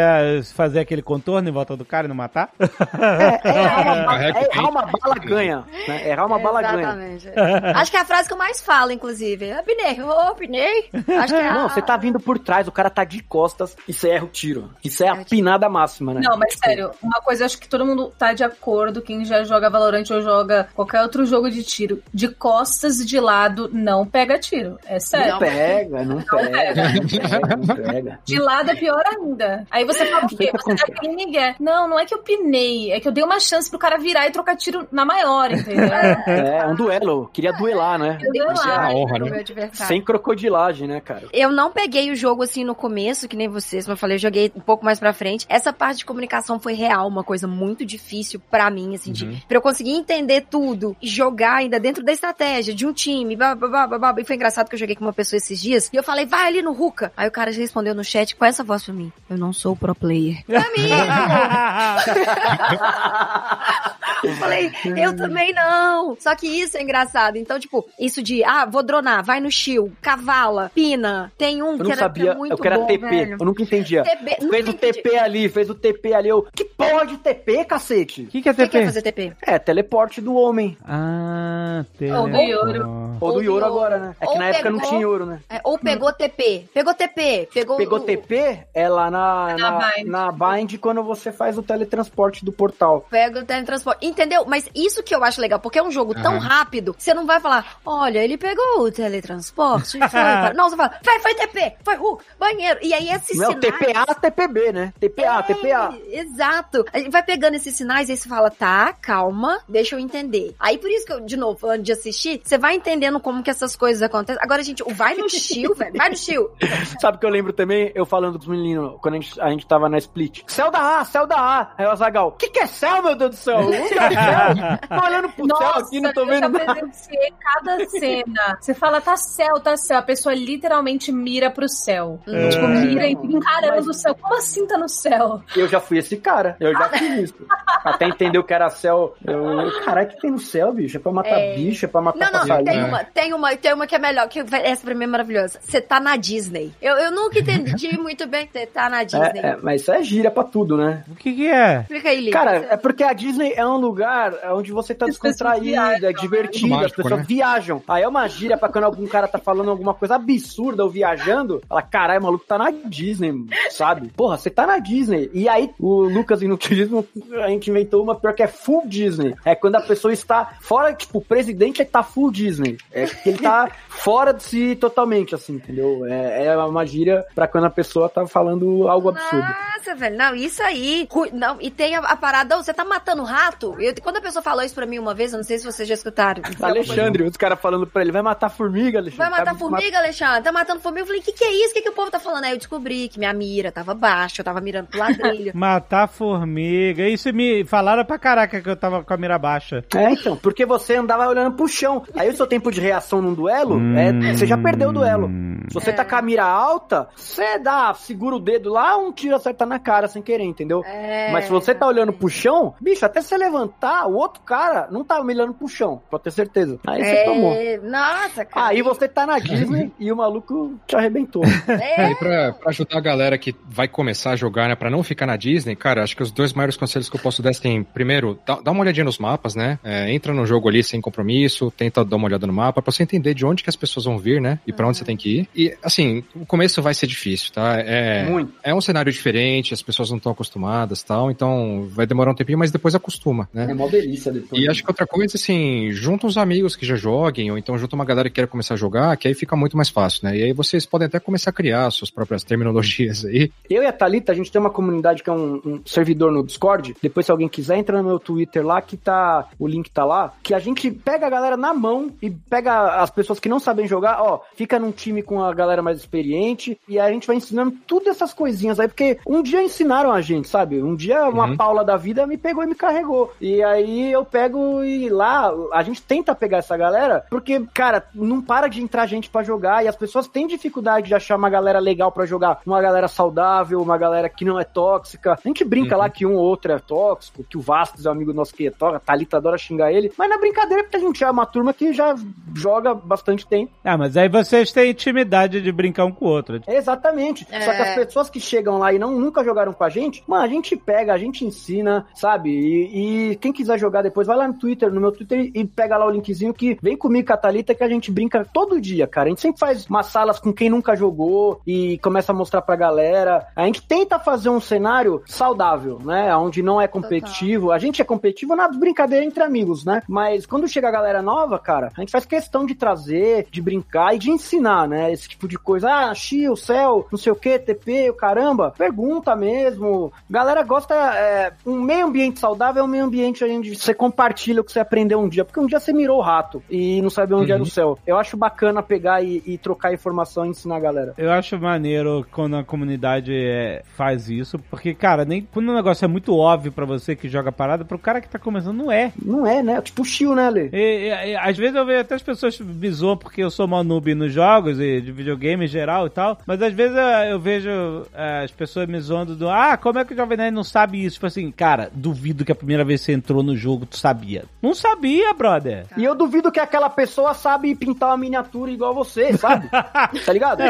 fazer aquele contorno em volta do cara e não matar? É, é, errar, uma, é, errar uma bala ganha. Né? Errar uma bala Exatamente. ganha. Acho que é a frase que eu mais falo, inclusive. Eu pinei, ô, oh, pinei. Acho que é Não, a... você tá vindo por trás, o cara tá de costas e você erra o tiro. Isso é a pinada máxima, né? Não, mas tipo... sério, uma coisa acho que todo mundo tá de acordo, quem já joga Valorant ou joga qualquer outro jogo de tiro, de costas e de lado, não pega tiro. É sério. Não pega, não, não pega. pega. Não pega. De lado é pior ainda. Aí você fala o quê? Você migué. Não, não é que eu pinei, é que eu dei uma chance pro cara virar e trocar tiro na maior, entendeu? É, um duelo. Queria duelar, né? Duelar, é honra, né? Sem crocodilagem, né, cara? Eu não peguei o jogo assim no começo, que nem vocês, mas eu falei, eu joguei um pouco mais pra frente. Essa parte de comunicação foi real, uma coisa muito difícil para mim, assim, uhum. de, pra eu conseguir entender tudo e jogar ainda dentro da estratégia de um time, blá, blá, blá, blá, E foi engraçado que eu joguei com uma pessoa esses dias e eu falei, vai ali no Ruka. Aí o cara já respondeu no chat com essa voz pra mim: Eu não sou pro player. Pra mim! eu falei, eu também não. Só que isso é engraçado. Então, tipo, isso de, ah, vou dronar, vai no shield, cavala, pina. Tem um eu que era, sabia, muito eu quero bom, TP. Velho. Eu nunca entendia. TP, fez o TP ali, fez o TP ali. Eu, que porra de TP, cacete? O que, que é TP? O que, que é fazer TP? É, teleporte do homem. Ah, teleporte. Ou do Yoro. Ou do Yoro agora, né? É que ou na época não tinha ouro, né? É, ou pegou TP. Pegou TP. Pegou, pegou o... TP é lá na, na, na, bind. na bind quando você faz o teletransporte do portal. Pega o teletransporte. entendeu? Mas isso que eu acho legal, porque é um jogo tão Aham. rápido, você não vai falar, olha, ele pegou o teletransporte e foi. para-" Não, você fala, vai, foi TP, foi ru, banheiro. E aí esses Não, sinais... TPA, TPB, né? TPA, TPA. É, Exato. A gente vai pegando esses sinais e aí você fala, tá, calma, deixa eu entender. Aí por isso que eu, de novo, falando de assistir, você vai entendendo como que essas coisas acontecem. Agora, gente, o vai no chill, velho, vai no chill. Sabe o que eu lembro também? Eu falando dos meninos, quando a gente, a gente tava na Split. Céu da A, céu da A. Aí o Azagal, o que, que é céu, meu Deus do céu? O que é céu? Tô olhando pro céu Nossa, aqui, não tô eu vendo já nada. presenciei cada cena. Você fala, tá céu, tá céu. A pessoa literalmente mira pro céu. É. Tipo, mira e fica encarando o céu. Como assim tá no céu? Eu já fui esse cara, eu já fiz isso. Até entender o que era céu. Eu, caralho, o que tem no céu, bicho? É pra matar É. bicho, é pra matar Não, não, tem É. uma, tem uma, tem uma que é melhor, que essa pra mim é maravilhosa. Você tá na Disney. Eu, eu nunca entendi muito bem que você tá na Disney. É, é, mas isso é gira pra tudo, né? O que que é? Explica aí, Lili. Cara, é porque a Disney é um lugar onde você tá descontraído, viajam, é divertido, né? as pessoas né? viajam. Aí é uma gíria pra quando algum cara tá falando alguma coisa absurda ou viajando, fala, caralho, o maluco tá na Disney, sabe? Porra, você tá na Disney. E aí, o Lucas e no Turismo, a gente inventou uma pior que é full Disney. É quando a pessoa está fora, tipo, o presidente é que tá full Disney. É que ele tá fora de si totalmente, assim, entendeu? É, é uma gíria pra quando a pessoa tá falando algo absurdo. Nossa, velho, não, isso aí. Não, e tem a, a parada, "Ô, você tá matando rato? Eu- quando a pessoa falou isso pra mim uma vez, eu não sei se vocês já escutaram. Alexandre, os caras falando pra ele, vai matar formiga, Alexandre. Vai matar Tá- formiga, Alexandre? Tá matando formiga? Eu falei, o que, que é isso? O que, que o povo tá falando? Aí eu descobri que minha mira tava baixa, eu tava mirando pro ladrilho. Matar formiga. Isso me falaram pra caraca que eu tava com a mira baixa. É, então, porque você andava olhando pro chão. Aí o seu tempo de reação num duelo, é, você já perdeu o duelo. Se você tá com a mira alta, você dá, segura o dedo lá, um tiro acerta na cara sem querer, entendeu? É. Mas se você tá olhando pro chão, bicho, até você levantar, o outro cara não tá olhando pro chão, pra ter certeza. Aí você tomou. É, nossa, cara. Aí você tá na Disney e o maluco te arrebentou. É, E pra, pra ajudar a galera que vai começar a jogar, né, pra não ficar na Disney, cara, acho que os dois maiores conselhos que eu posso dar assim, primeiro, dá, dá uma olhadinha nos mapas, né, é, entra no jogo ali sem compromisso, tenta dar uma olhada no mapa, pra você entender de onde que as pessoas vão vir, né, e pra onde você tem que ir. E, assim, o começo vai ser difícil, tá, é, Muito. é um cenário diferente, as pessoas não estão acostumadas tal, então vai demorar um tempinho, mas depois acostuma, né. É mó delícia depois. E acho que outra coisa, assim, junta uns amigos que já joguem, ou então junta uma galera que queira começar a jogar, que aí fica muito mais fácil, né? E aí vocês podem até começar a criar suas próprias terminologias aí. Eu e a Thalita, a gente tem uma comunidade que é um, um servidor no Discord. Depois, se alguém quiser, entra no meu Twitter lá, que tá. O link tá lá. Que a gente pega a galera na mão e pega as pessoas que não sabem jogar, ó, fica num time com a galera mais experiente. E a gente vai ensinando tudo essas coisinhas aí, porque um dia ensinaram a gente, sabe? Um dia uma Uhum. Paula da vida me pegou e me carregou. E aí eu pego e lá, a gente tenta pegar essa galera, porque, cara, não para de entrar gente pra jogar e as pessoas têm dificuldade de achar uma galera legal pra jogar, uma galera saudável, uma galera que não é tóxica. A gente brinca Uhum. lá que um ou outro é tóxico, que o Vastos é um amigo nosso que é tóxico, a Thalita adora xingar ele, mas na brincadeira porque a gente é uma turma que já joga bastante tempo. Ah, mas aí vocês têm intimidade de brincar um com o outro. Exatamente. É. Só que as pessoas que chegam lá e não nunca jogaram com a gente, mano, a gente pega, a gente ensina, sabe? E, e quem quiser jogar depois, vai lá no Twitter, no meu Twitter e pega lá o linkzinho que vem comigo, Catalita, que a gente brinca todo dia, cara. A gente sempre faz umas salas com quem nunca jogou e começa a mostrar pra galera. A gente tenta fazer um cenário saudável, né? Onde não é competitivo. A gente é competitivo na brincadeira entre amigos, né? Mas quando chega a galera nova, cara, a gente faz questão de trazer, de brincar e de ensinar, né? Esse tipo de coisa. Ah, Xi, o céu, não sei o que, TP, o caramba. Pergunta mesmo. Galera gosta. É, um meio ambiente saudável é um meio ambiente onde você compartilha o que você aprendeu um dia. Porque um dia você mirou o rato e não sabia onde Uhum. era o céu. Eu acho bacana pegar e, e trocar informação e ensinar a galera. Eu acho maneiro quando a comunidade é, faz isso, porque, cara, nem quando o negócio é muito óbvio pra você que joga parada, pro cara que tá começando, não é. Não é, né? Tipo o Xio, né, Lê? E, e- e, às vezes eu vejo até as pessoas me zoam porque eu sou uma noob nos jogos e de videogame em geral e tal, mas às vezes eh, eu vejo eh, as pessoas me zoando do ah, como é que o Jovem Nerd não sabe isso? Tipo assim, cara, duvido que a primeira vez que você entrou no jogo tu sabia. Não sabia, brother. E eu duvido que aquela pessoa sabe pintar uma miniatura igual você, sabe? tá ligado?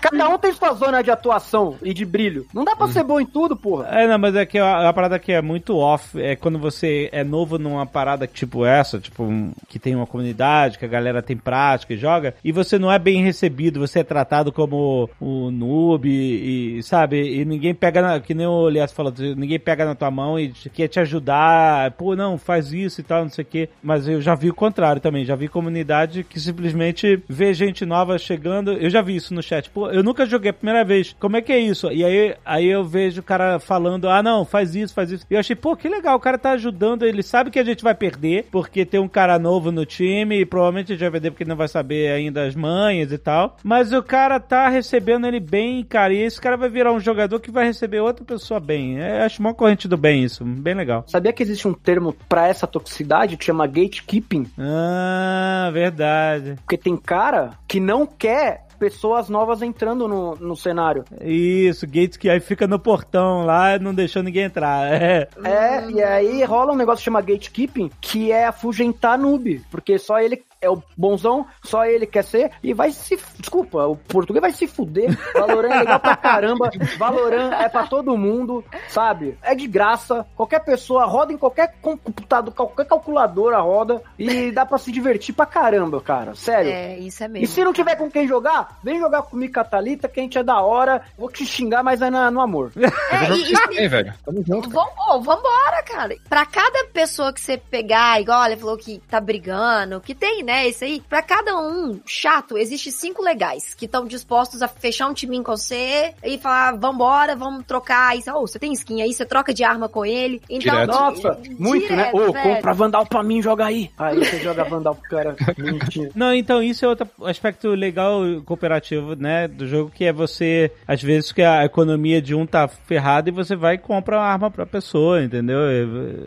Cada um tem sua zona de atuação e de brilho. Não dá pra ser bom em tudo, porra. É, não, mas é que a, a parada que é muito off é quando você é novo numa parada tipo essa, tipo, um- que tem uma comunidade, que a galera tem prática e joga, e você não é bem recebido, você é tratado como o noob e, sabe, e ninguém pega pega, na, que nem o Elias falou, ninguém pega na tua mão e quer te ajudar, pô, não, faz isso e tal, não sei o quê. Mas eu já vi o contrário também, já vi comunidade que simplesmente vê gente nova chegando, eu já vi isso no chat, pô, eu nunca joguei a primeira vez, como é que é isso? E aí, aí eu vejo o cara falando, ah, não, faz isso, faz isso. E eu achei, pô, que legal, o cara tá ajudando, ele sabe que a gente vai perder, porque tem um cara novo no time, e provavelmente a gente vai perder porque não vai saber ainda as manhas e tal. Mas o cara tá recebendo ele bem, cara, e esse cara vai virar um jogador que vai receber outra pessoa bem. É, acho uma corrente do bem isso, bem legal. Sabia que existe um termo para essa toxicidade que chama gatekeeping? Ah, verdade. Porque tem cara que não quer pessoas novas entrando no, no cenário. Isso, Gates que aí fica no portão lá, não deixou ninguém entrar. É. é, e aí rola um negócio que chama gatekeeping, que é afugentar noob, porque só ele é o bonzão, só ele quer ser, e vai se. Desculpa, o português vai se fuder. Valorant é legal pra caramba. Valorant é pra todo mundo, sabe? É de graça. Qualquer pessoa roda em qualquer computador, qualquer calculadora roda, e dá pra se divertir pra caramba, cara. Sério. É, isso é mesmo. E se não tiver com quem jogar, vem jogar comigo, Catalita, que a gente é da hora. Vou te xingar, mas é na, no amor. É, e, e, velho. Tamo junto. Vambora, vambora, cara. Pra cada pessoa que você pegar, igual ele falou que tá brigando, que tem, né? Né? Esse aí, pra cada um chato, existe cinco legais que estão dispostos a fechar um timinho com você e falar, vambora, vamos trocar. Isso, oh, você tem skin aí, você troca de arma com ele. Então, direto. Nossa, muito, né? Ô, oh, compra Vandal pra mim, joga aí. Aí você joga Vandal pro cara. Não, então isso é outro aspecto legal cooperativo, né, do jogo, que é você, às vezes, que a economia de um tá ferrada e você vai e compra uma arma pra pessoa, entendeu?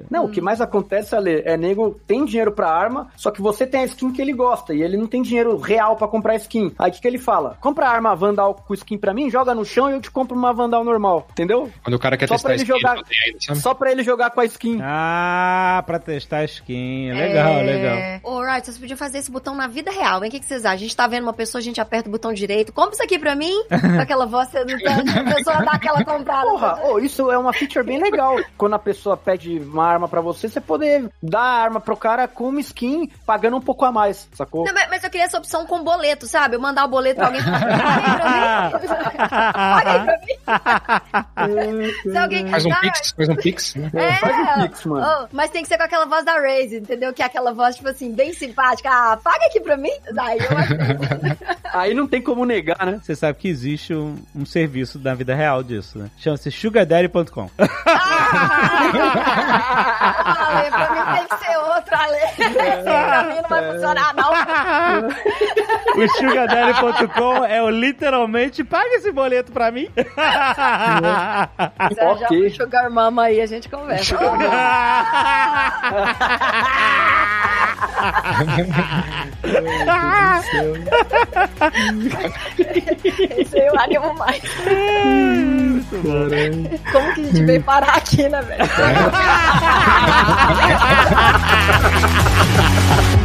Não, o que mais acontece, Ale, é nego tem dinheiro pra arma, só que você tem a skin que ele gosta e ele não tem dinheiro real para comprar skin. Aí o que, que ele fala? Compra a arma Vandal com skin pra mim, joga no chão e eu te compro uma Vandal normal, entendeu? Quando o cara quer só testar pra ele jogar, ainda, Só pra ele jogar com a skin. Ah, pra testar a skin. Legal, é... legal. Alright, vocês podiam fazer esse botão na vida real, hein? O que, que vocês acham? A gente tá vendo uma pessoa, a gente aperta o botão direito. Compra isso aqui pra mim. Com aquela voz, você não tá, a pessoa dá aquela comprada. Porra, oh, isso é uma feature bem legal. Quando a pessoa pede uma arma pra você, você poder dar a arma pro cara com uma skin, pagando um pouco a mais, sacou? Não, mas, eu queria essa opção com boleto, sabe? Eu mandar o boleto pra alguém paga aí pra mim. Se alguém faz um pix, faz um pix, né? É, faz um pix, mano. Oh, mas tem que ser com aquela voz da Raze, entendeu? Que é aquela voz, tipo assim, bem simpática. Ah, paga aqui pra mim. Daí eu Aí não tem como negar, né? Você sabe que existe um, um serviço na vida real disso, né? Chama-se sugardaddy.com. Ah, pra mim tem que ser outro, Ale. É, pra mim não vai funcionar, não. o sugadaddy.com é o literalmente paga esse boleto pra mim. Se okay. já Sugar Mama aí, a gente conversa. Aí eu animo mais. Como que a gente veio parar aqui, né, velho?